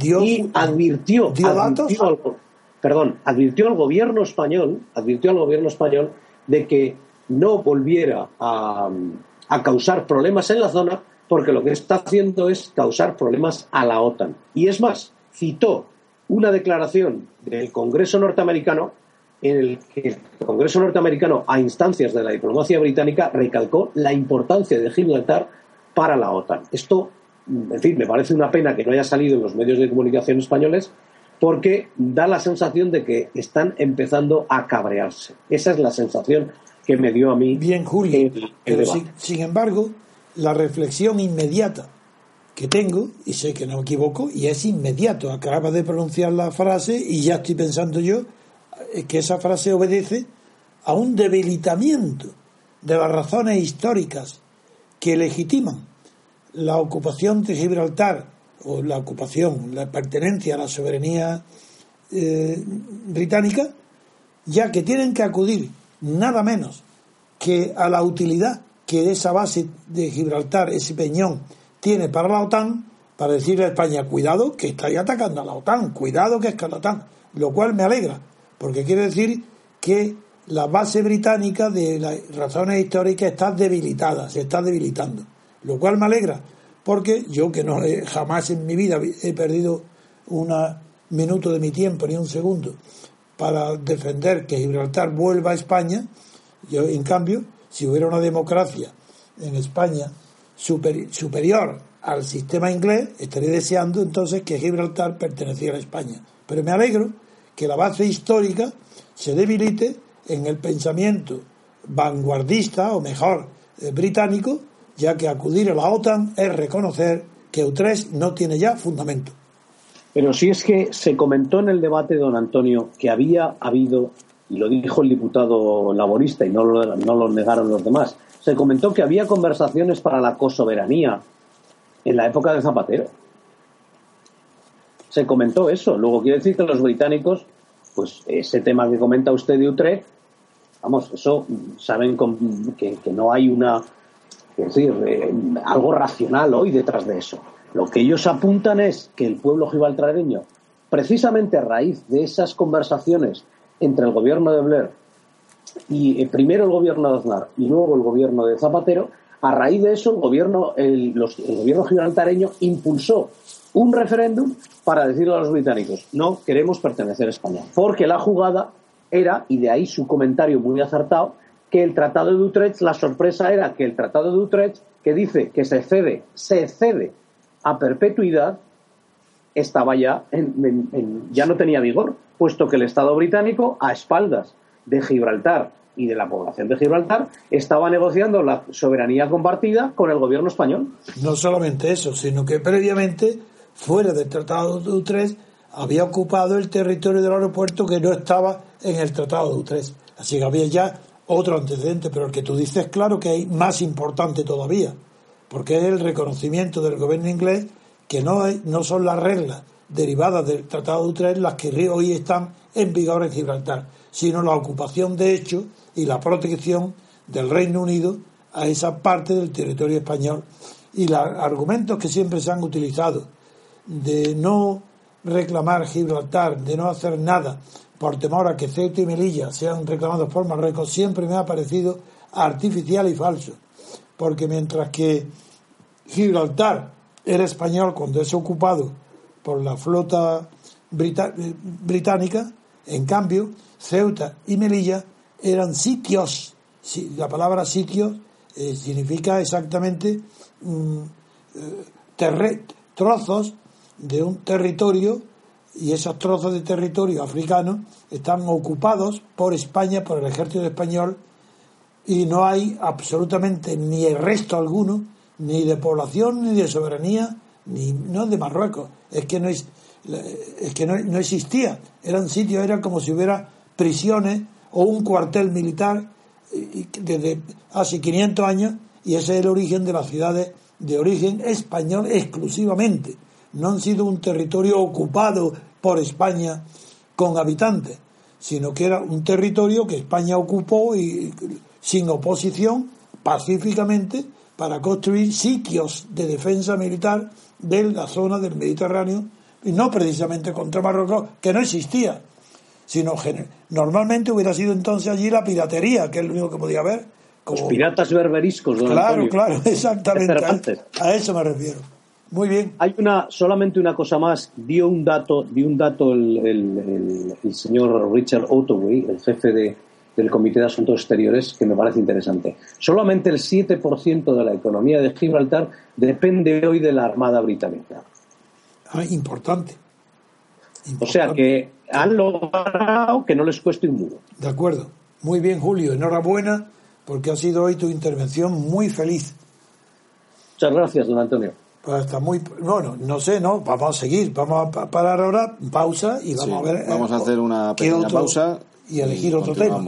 y advirtió, advirtió perdón, advirtió al gobierno español, advirtió al gobierno español de que no volviera a, causar problemas en la zona, porque lo que está haciendo es causar problemas a la OTAN. Y es más, citó una declaración del Congreso norteamericano en el que el Congreso norteamericano, a instancias de la diplomacia británica, recalcó la importancia de Gibraltar para la OTAN. Esto, en fin, me parece una pena que no haya salido en los medios de comunicación españoles porque da la sensación de que están empezando a cabrearse. Esa es la sensación que me dio a mí. Bien, Julio. pero sin, embargo, la reflexión inmediata que tengo, y sé que no me equivoco, y es inmediato, acaba de pronunciar la frase y ya estoy pensando yo eh, que esa frase obedece a un debilitamiento de las razones históricas que legitiman la ocupación de Gibraltar o la ocupación, la pertenencia a la soberanía eh, británica, ya que tienen que acudir nada menos que a la utilidad que esa base de Gibraltar, ese peñón, tiene para la OTAN, para decirle a España, cuidado que estáis atacando a la OTAN, cuidado que es que la OTAN, lo cual me alegra, porque quiere decir que la base británica de las razones históricas está debilitada, se está debilitando, lo cual me alegra, porque yo que no jamás en mi vida he perdido un minuto de mi tiempo ni un segundo para defender que Gibraltar vuelva a España. Yo, en cambio, si hubiera una democracia en España superior al sistema inglés, estaría deseando entonces que Gibraltar perteneciera a España. Pero me alegro que la base histórica se debilite en el pensamiento vanguardista, o mejor, eh, británico, ya que acudir a la OTAN es reconocer que Utrecht no tiene ya fundamento. Pero si es que se comentó en el debate, don Antonio, que había habido, y lo dijo el diputado laborista y no lo, no lo negaron los demás, se comentó que había conversaciones para la cosoberanía en la época de Zapatero. Se comentó eso. Luego quiere decir que los británicos, pues ese tema que comenta usted de Utrecht, vamos, eso saben que, no hay una, es decir, eh, algo racional hoy detrás de eso. Lo que ellos apuntan es que el pueblo gibraltareño, precisamente a raíz de esas conversaciones entre el gobierno de Blair y eh, primero el gobierno de Aznar y luego el gobierno de Zapatero, a raíz de eso el gobierno, el, gobierno gibraltareño impulsó un referéndum para decirle a los británicos, no queremos pertenecer a España. Porque la jugada era, y de ahí su comentario muy acertado, que el Tratado de Utrecht, la sorpresa era que el Tratado de Utrecht, que dice que se cede, se cede a perpetuidad estaba ya en, ya no tenía vigor, puesto que el Estado británico, a espaldas de Gibraltar y de la población de Gibraltar, estaba negociando la soberanía compartida con el gobierno español. No solamente eso, sino que previamente, fuera del Tratado de Utrecht, había ocupado el territorio del aeropuerto que no estaba en el Tratado de Utrecht. Así que había ya otro antecedente, pero el que tú dices, claro que hay más importante todavía, porque es el reconocimiento del gobierno inglés que no, no son las reglas derivadas del Tratado de Utrecht las que hoy están en vigor en Gibraltar, sino la ocupación de hecho y la protección del Reino Unido a esa parte del territorio español. Y los argumentos que siempre se han utilizado de no reclamar Gibraltar, de no hacer nada por temor a que Ceuta y Melilla sean reclamados por Marruecos, siempre me ha parecido artificial y falso. Porque mientras que Gibraltar era español cuando es ocupado por la flota británica, en cambio, Ceuta y Melilla eran sitios. La palabra sitio eh, significa exactamente mm, eh, trozos de un territorio y esos trozos de territorio africano están ocupados por España, por el ejército español, y no hay absolutamente ni el resto alguno, ni de población, ni de soberanía, ni no de Marruecos. Es que no es, es que no, no existía. Eran sitios, era como si hubiera prisiones o un cuartel militar desde hace 500 años, y ese es el origen de las ciudades de origen español exclusivamente no han sido un territorio ocupado por España con habitantes, sino que era un territorio que España ocupó y sin oposición pacíficamente para construir sitios de defensa militar de la zona del Mediterráneo y no precisamente contra Marruecos, que no existía, sino normalmente hubiera sido entonces allí la piratería, que es lo único que podía haber. Como... Los piratas berberiscos. claro, claro, exactamente. a eso me refiero. Muy bien. Hay una, solamente una cosa más. Dio un dato, dio un dato el, señor Richard Ottaway, el jefe de, del Comité de Asuntos Exteriores, que me parece interesante. Solamente el 7% de la economía de Gibraltar depende hoy de la Armada Británica. Ah, importante. O sea que han logrado que no les cueste un duro. De acuerdo. Muy bien, Julio. Enhorabuena, porque ha sido hoy tu intervención muy feliz. Muchas gracias, don Antonio. Pues está muy. Bueno, no sé, ¿no? Vamos a seguir. Vamos a parar ahora, pausa y vamos a ver. Vamos a hacer una pequeña pausa. Y elegir otro tema.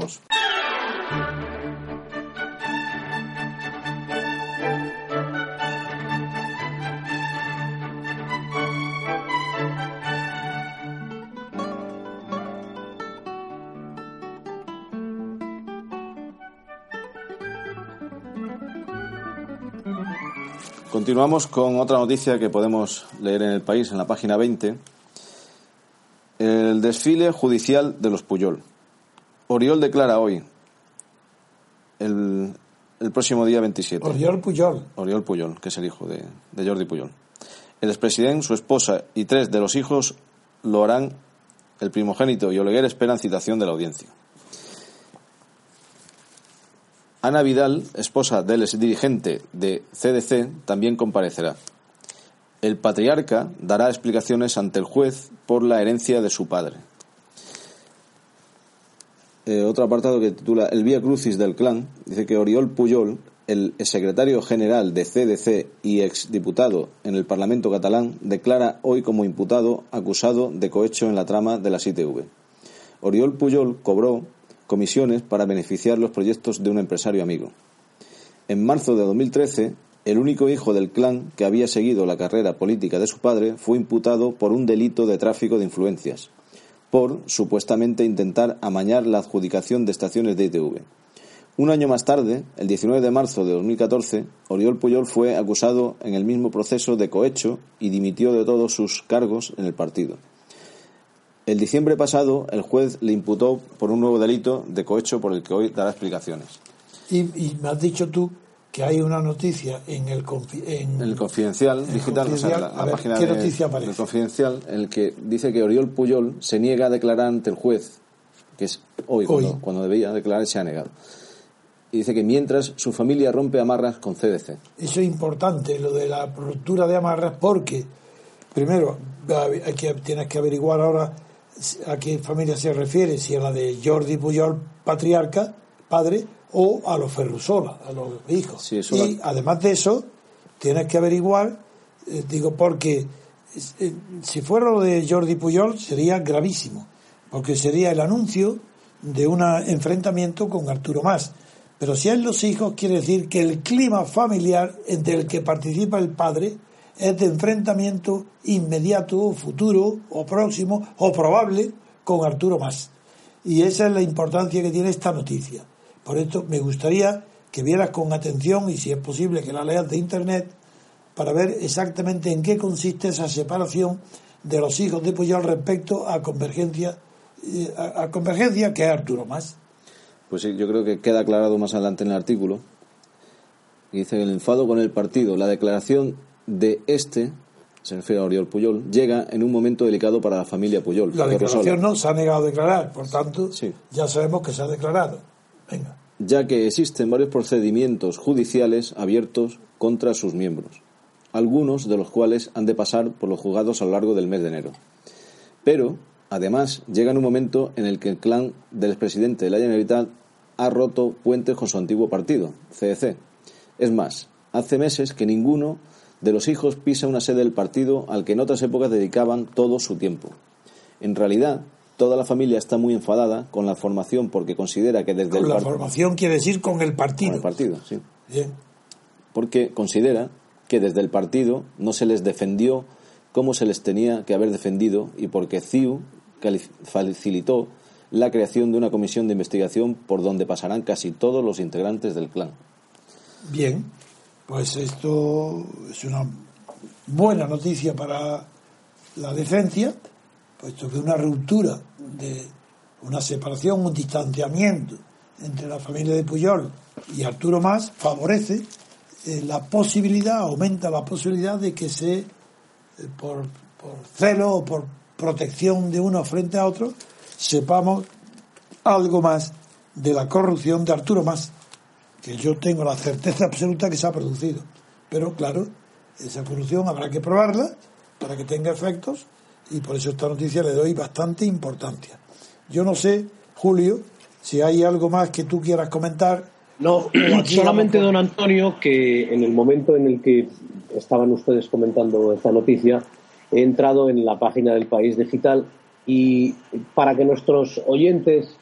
Continuamos con otra noticia que podemos leer en el país, en la página 20. El desfile judicial de los Puyol. Oriol declara hoy, el, próximo día 27. Oriol Puyol. Oriol Puyol, que es el hijo de, de Jordi Puyol. El expresidente, su esposa y tres de los hijos lo harán. El primogénito y Oleguer esperan citación de la audiencia. Ana Vidal, esposa del dirigente de CDC, también comparecerá. El patriarca dará explicaciones ante el juez por la herencia de su padre. Eh, otro apartado que titula El Vía Crucis del Clan dice que Oriol Puyol, el secretario general de CDC y exdiputado en el Parlamento catalán, declara hoy como imputado acusado de cohecho en la trama de la ITV. Oriol Puyol cobró comisiones para beneficiar los proyectos de un empresario amigo. En marzo de 2013, el único hijo del clan que había seguido la carrera política de su padre fue imputado por un delito de tráfico de influencias, por supuestamente intentar amañar la adjudicación de estaciones de ITV. Un año más tarde, el 19 de marzo de 2014, Oriol Puyol fue acusado en el mismo proceso de cohecho y dimitió de todos sus cargos en el partido. El diciembre pasado, el juez le imputó por un nuevo delito de cohecho por el que hoy dará explicaciones. Y, me has dicho tú que hay una noticia en el, en, el confidencial digital, o sea, la, página ¿qué noticia del confidencial, en el que dice que Oriol Puyol se niega a declarar ante el juez, que es hoy, Cuando, cuando, debía declarar, se ha negado. y dice que mientras su familia rompe amarras con CDC. Eso es importante, lo de la ruptura de amarras, porque primero hay que, tienes que averiguar ahora a qué familia se refiere, si a la de Jordi Puyol, patriarca, padre, o a los Ferrusola, a los hijos. y además de eso, tienes que averiguar, eh, digo, porque eh, si fuera lo de Jordi Puyol sería gravísimo, porque sería el anuncio de un enfrentamiento con Arturo Más. Pero si es los hijos, quiere decir que el clima familiar entre el que participa el padre es de enfrentamiento inmediato, futuro, o próximo, o probable con Arturo Más. Y esa es la importancia que tiene esta noticia. Por esto me gustaría que vieras con atención y si es posible que la leas de Internet para ver exactamente en qué consiste esa separación de los hijos de Puyol respecto a Convergencia, eh, a, Convergencia que es Arturo Más. Pues sí, yo creo que queda aclarado más adelante en el artículo. Dice el enfado con el partido, la declaración de este, se refiere a Oriol Puyol, llega en un momento delicado para la familia Puyol. La declaración no se ha negado a declarar, por tanto, ya sabemos que se ha declarado. Ya que existen varios procedimientos judiciales abiertos contra sus miembros, algunos de los cuales han de pasar por los juzgados a lo largo del mes de enero. Pero, además, llega en un momento en el que el clan del expresidente de la Generalitat ha roto puentes con su antiguo partido, CDC. Es más, hace meses que ninguno de los hijos pisa una sede del partido al que en otras épocas dedicaban todo su tiempo. En realidad, toda la familia está muy enfadada con la formación porque considera que desde con la formación quiere decir con el partido. Con el partido, sí. Bien. Porque considera que desde el partido no se les defendió como se les tenía que haber defendido y porque CIU facilitó la creación de una comisión de investigación por donde pasarán casi todos los integrantes del clan. Bien. Pues esto es una buena noticia para la defensa, puesto que una ruptura de una separación, un distanciamiento entre la familia de Puyol y Arturo Más favorece eh, la posibilidad, aumenta la posibilidad de que se, eh, por, por celo o por protección de uno frente a otro, sepamos algo más de la corrupción de Arturo Más que yo tengo la certeza absoluta que se ha producido. Pero claro, esa corrupción habrá que probarla para que tenga efectos y por eso esta noticia le doy bastante importancia. Yo no sé, Julio, si hay algo más que tú quieras comentar. No, solamente don Antonio, que en el momento en el que estaban ustedes comentando esta noticia, he entrado en la página del País Digital y para que nuestros oyentes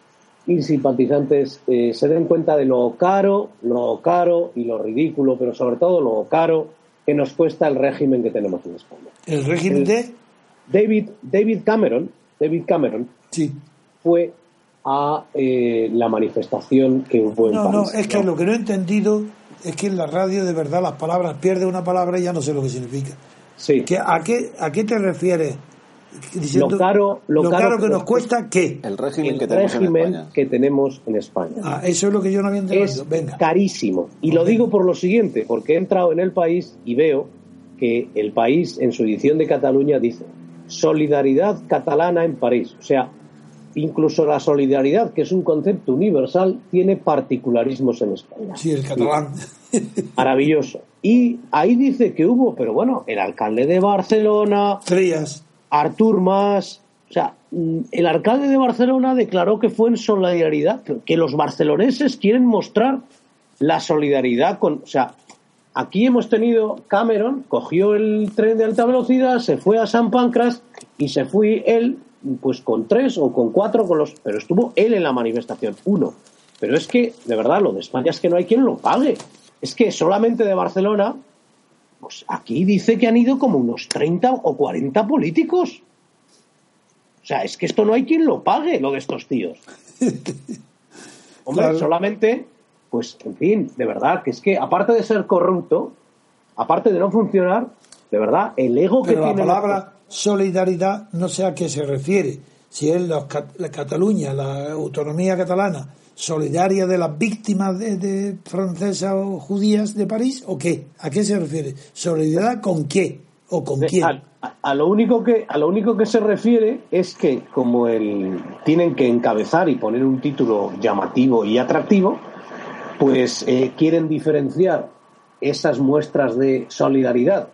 y simpatizantes eh, se den cuenta de lo caro, lo caro y lo ridículo, pero sobre todo lo caro que nos cuesta el régimen que tenemos en España. ¿El régimen de? David, David Cameron, David Cameron sí. fue a eh, la manifestación que hubo en no, París. No, es que lo que no he entendido es que en la radio de verdad las palabras pierde una palabra y ya no sé lo que significa. Sí. a, qué, ¿A qué te refieres lo caro, lo, caro, que, nos cuesta, ¿qué? El régimen, que, tenemos en España. Ah, eso es lo que yo no había entendido. Es carísimo. Y lo digo por lo siguiente, porque he entrado en el país y veo que el país en su edición de Cataluña dice solidaridad catalana en París. O sea, incluso la solidaridad, que es un concepto universal, tiene particularismos en España. Sí, el catalán. Maravilloso. Y ahí dice que hubo, pero bueno, el alcalde de Barcelona. Trías. Artur Mas, o sea, mm, el alcalde de Barcelona declaró que fue en solidaridad, que los barceloneses quieren mostrar la solidaridad con, o sea, aquí hemos tenido Cameron, cogió el tren de alta velocidad, se fue a San Pancras y se fue él, pues con tres o con cuatro, con los, pero estuvo él en la manifestación, uno. Pero es que, de verdad, lo de España es que no hay quien lo pague. Es que solamente de Barcelona pues aquí dice que han ido como unos 30 o 40 políticos. O sea, es que esto no hay quien lo pague, lo de estos tíos. Hombre, solamente, pues, en fin, de verdad, que es que aparte de ser corrupto, aparte de no funcionar, de verdad, el ego que tiene. La palabra solidaridad no sé a qué se refiere. Si es la Cataluña, la autonomía catalana, solidaria de las víctimas de, francesas o judías de París o qué? ¿A qué se refiere? ¿Solidaridad con qué o con quién? A, lo único que a lo único que se refiere es que como el tienen que encabezar y poner un título llamativo y atractivo, pues eh, quieren diferenciar esas muestras de solidaridad,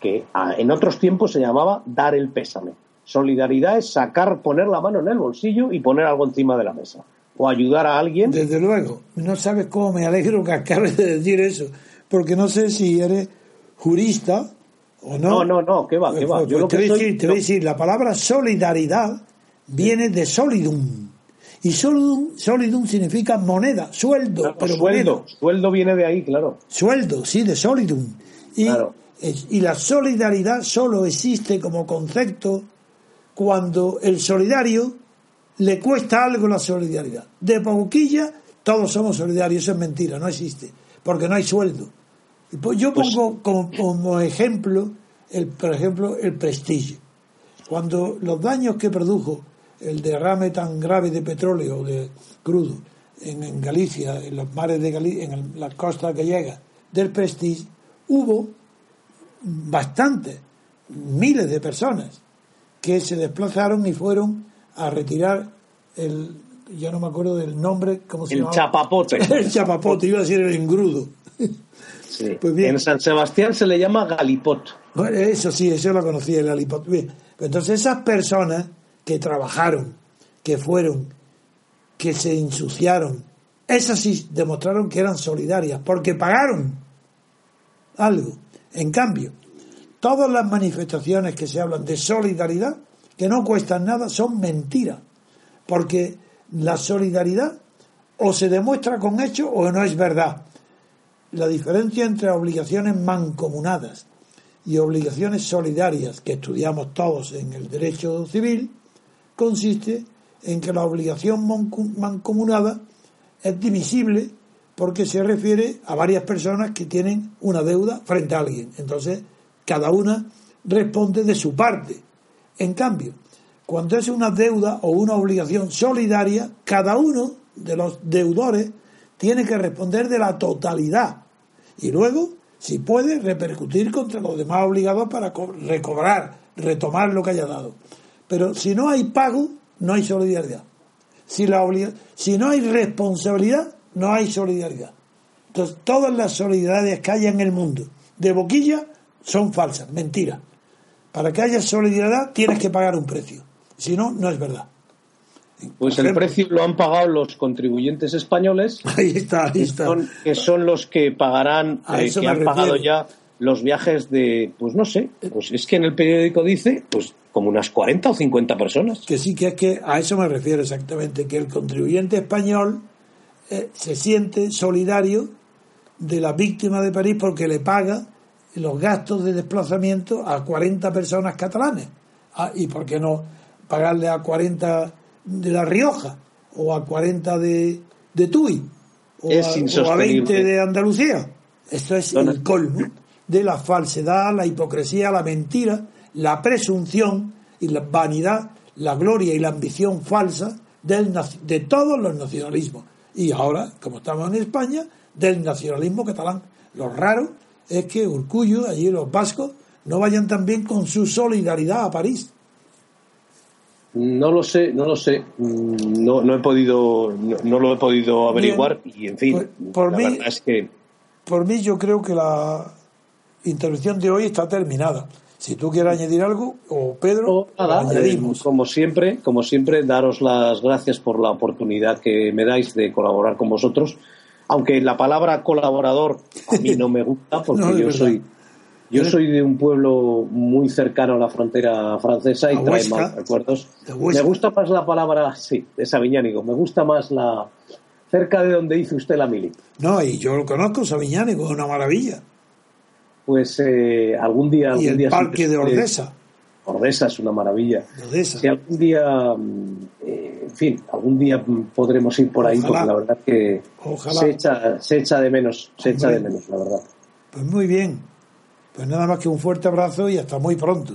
que en otros tiempos se llamaba dar el pésame. Solidaridad es sacar, poner la mano en el bolsillo y poner algo encima de la mesa. O ayudar a alguien. Desde luego, no sabes cómo me alegro que acabes de decir eso, porque no sé si eres jurista o no. No, no, no, ¿qué va? ¿qué va? Pues, Yo pues lo te, que voy soy- decir, te voy a decir, la palabra solidaridad viene de solidum. Y solidum, solidum significa moneda, sueldo, Claro, pero sueldo, moneda. sueldo viene de ahí, claro. Sueldo, sí, de solidum. Y, Claro. es- y la solidaridad solo existe como concepto cuando el solidario le cuesta algo la solidaridad. De boquilla, todos somos solidarios, eso es mentira, no existe, porque no hay sueldo. Y pues yo Pues- pongo como, como ejemplo, el, por ejemplo, el prestigio. Cuando los daños que produjo el derrame tan grave de petróleo, de crudo, en, en Galicia, en los mares de Galicia, en el- la costa gallega, del Prestige, hubo bastantes, miles de personas que se desplazaron y fueron a retirar el, yo no me acuerdo del nombre, ¿cómo se El llamaba? chapapote. el chapapote, iba a decir el engrudo. Sí. Pues bien. En San Sebastián se le llama galipot. Bueno, eso sí, eso lo conocía el alipot. Bien, pues entonces esas personas que trabajaron, que fueron, que se ensuciaron, esas sí demostraron que eran solidarias, porque pagaron algo. En cambio, todas las manifestaciones que se hablan de solidaridad, que no cuestan nada, son mentiras. Porque la solidaridad o se demuestra con hechos o no es verdad. La diferencia entre obligaciones mancomunadas y obligaciones solidarias que estudiamos todos en el derecho civil consiste en que la obligación mancomunada es divisible porque se refiere a varias personas que tienen una deuda frente a alguien. Entonces, cada una responde de su parte. En cambio, cuando es una deuda o una obligación solidaria, cada uno de los deudores tiene que responder de la totalidad. Y luego, si puede, repercutir contra los demás obligados para co- recobrar, retomar lo que haya dado. Pero si no hay pago, no hay solidaridad. Si, la si no hay responsabilidad, no hay solidaridad. Entonces, todas las solidaridades que haya en el mundo de boquilla son falsas, mentiras. Para que haya solidaridad tienes que pagar un precio. Si no, no es verdad. Pues el precio lo han pagado los contribuyentes españoles, Ahí está, ahí que son, que son los que pagarán, eh, que han pagado ya los viajes de, pues no sé, pues es que en el periódico dice, pues como unas 40 o 50 personas. Que sí, que es que a eso me refiero exactamente, que el contribuyente español eh, se siente solidario de la víctima de París porque le paga los gastos de desplazamiento a 40 personas catalanes. Ah, ¿Y por qué no pagarle a 40 de La Rioja o a 40 de, de Tui o, Es a, o a insostenible. 20 de Andalucía? Esto es el colmo de la falsedad, la hipocresía, la mentira, la presunción y la vanidad, la gloria y la ambición falsa del, de todos los nacionalismos. Y ahora, como estamos en España, del nacionalismo catalán. Lo raro es que Urcullo, allí los vascos, no vayan también con su solidaridad a París. No lo sé, no lo sé. Mm, No, no he podido, no, no lo he podido averiguar y en fin, Por- por la mí- verdad es que Por mí yo creo que la intervención de hoy está terminada. Si tú quieres añadir algo, o Pedro, Oh, nada, lo añadimos. eh, como siempre, como siempre, daros las gracias por la oportunidad que me dais de colaborar con vosotros. Aunque la palabra colaborador a mí no me gusta, porque No, yo soy yo soy de un pueblo muy cercano a la frontera francesa y trae malos recuerdos. Me gusta más la palabra, sí, de Sabiñánigo, me gusta más la cerca de donde hizo usted la mili. No, y yo lo conozco, Sabiñánigo, es una maravilla. Pues eh, algún día. Y algún el día parque que- de Ordesa. Ordesa es una maravilla. de Ordesa. Si algún día, mm, eh, en fin, algún día podremos ir por ahí, porque la verdad que Ojalá. se echa, se echa de menos, se echa de menos, la verdad. Pues muy bien. Pues nada más que un fuerte abrazo y hasta muy pronto.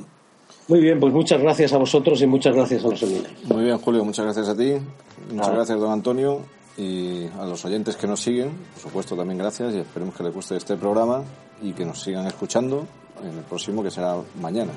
Muy bien, pues muchas gracias a vosotros y muchas gracias a los oyentes. Muy bien, Julio, muchas gracias a ti. Muchas Nada. gracias, don Antonio. Y a los oyentes que nos siguen, por supuesto, también gracias. Y esperemos que les guste este programa y que nos sigan escuchando en el próximo, que será mañana.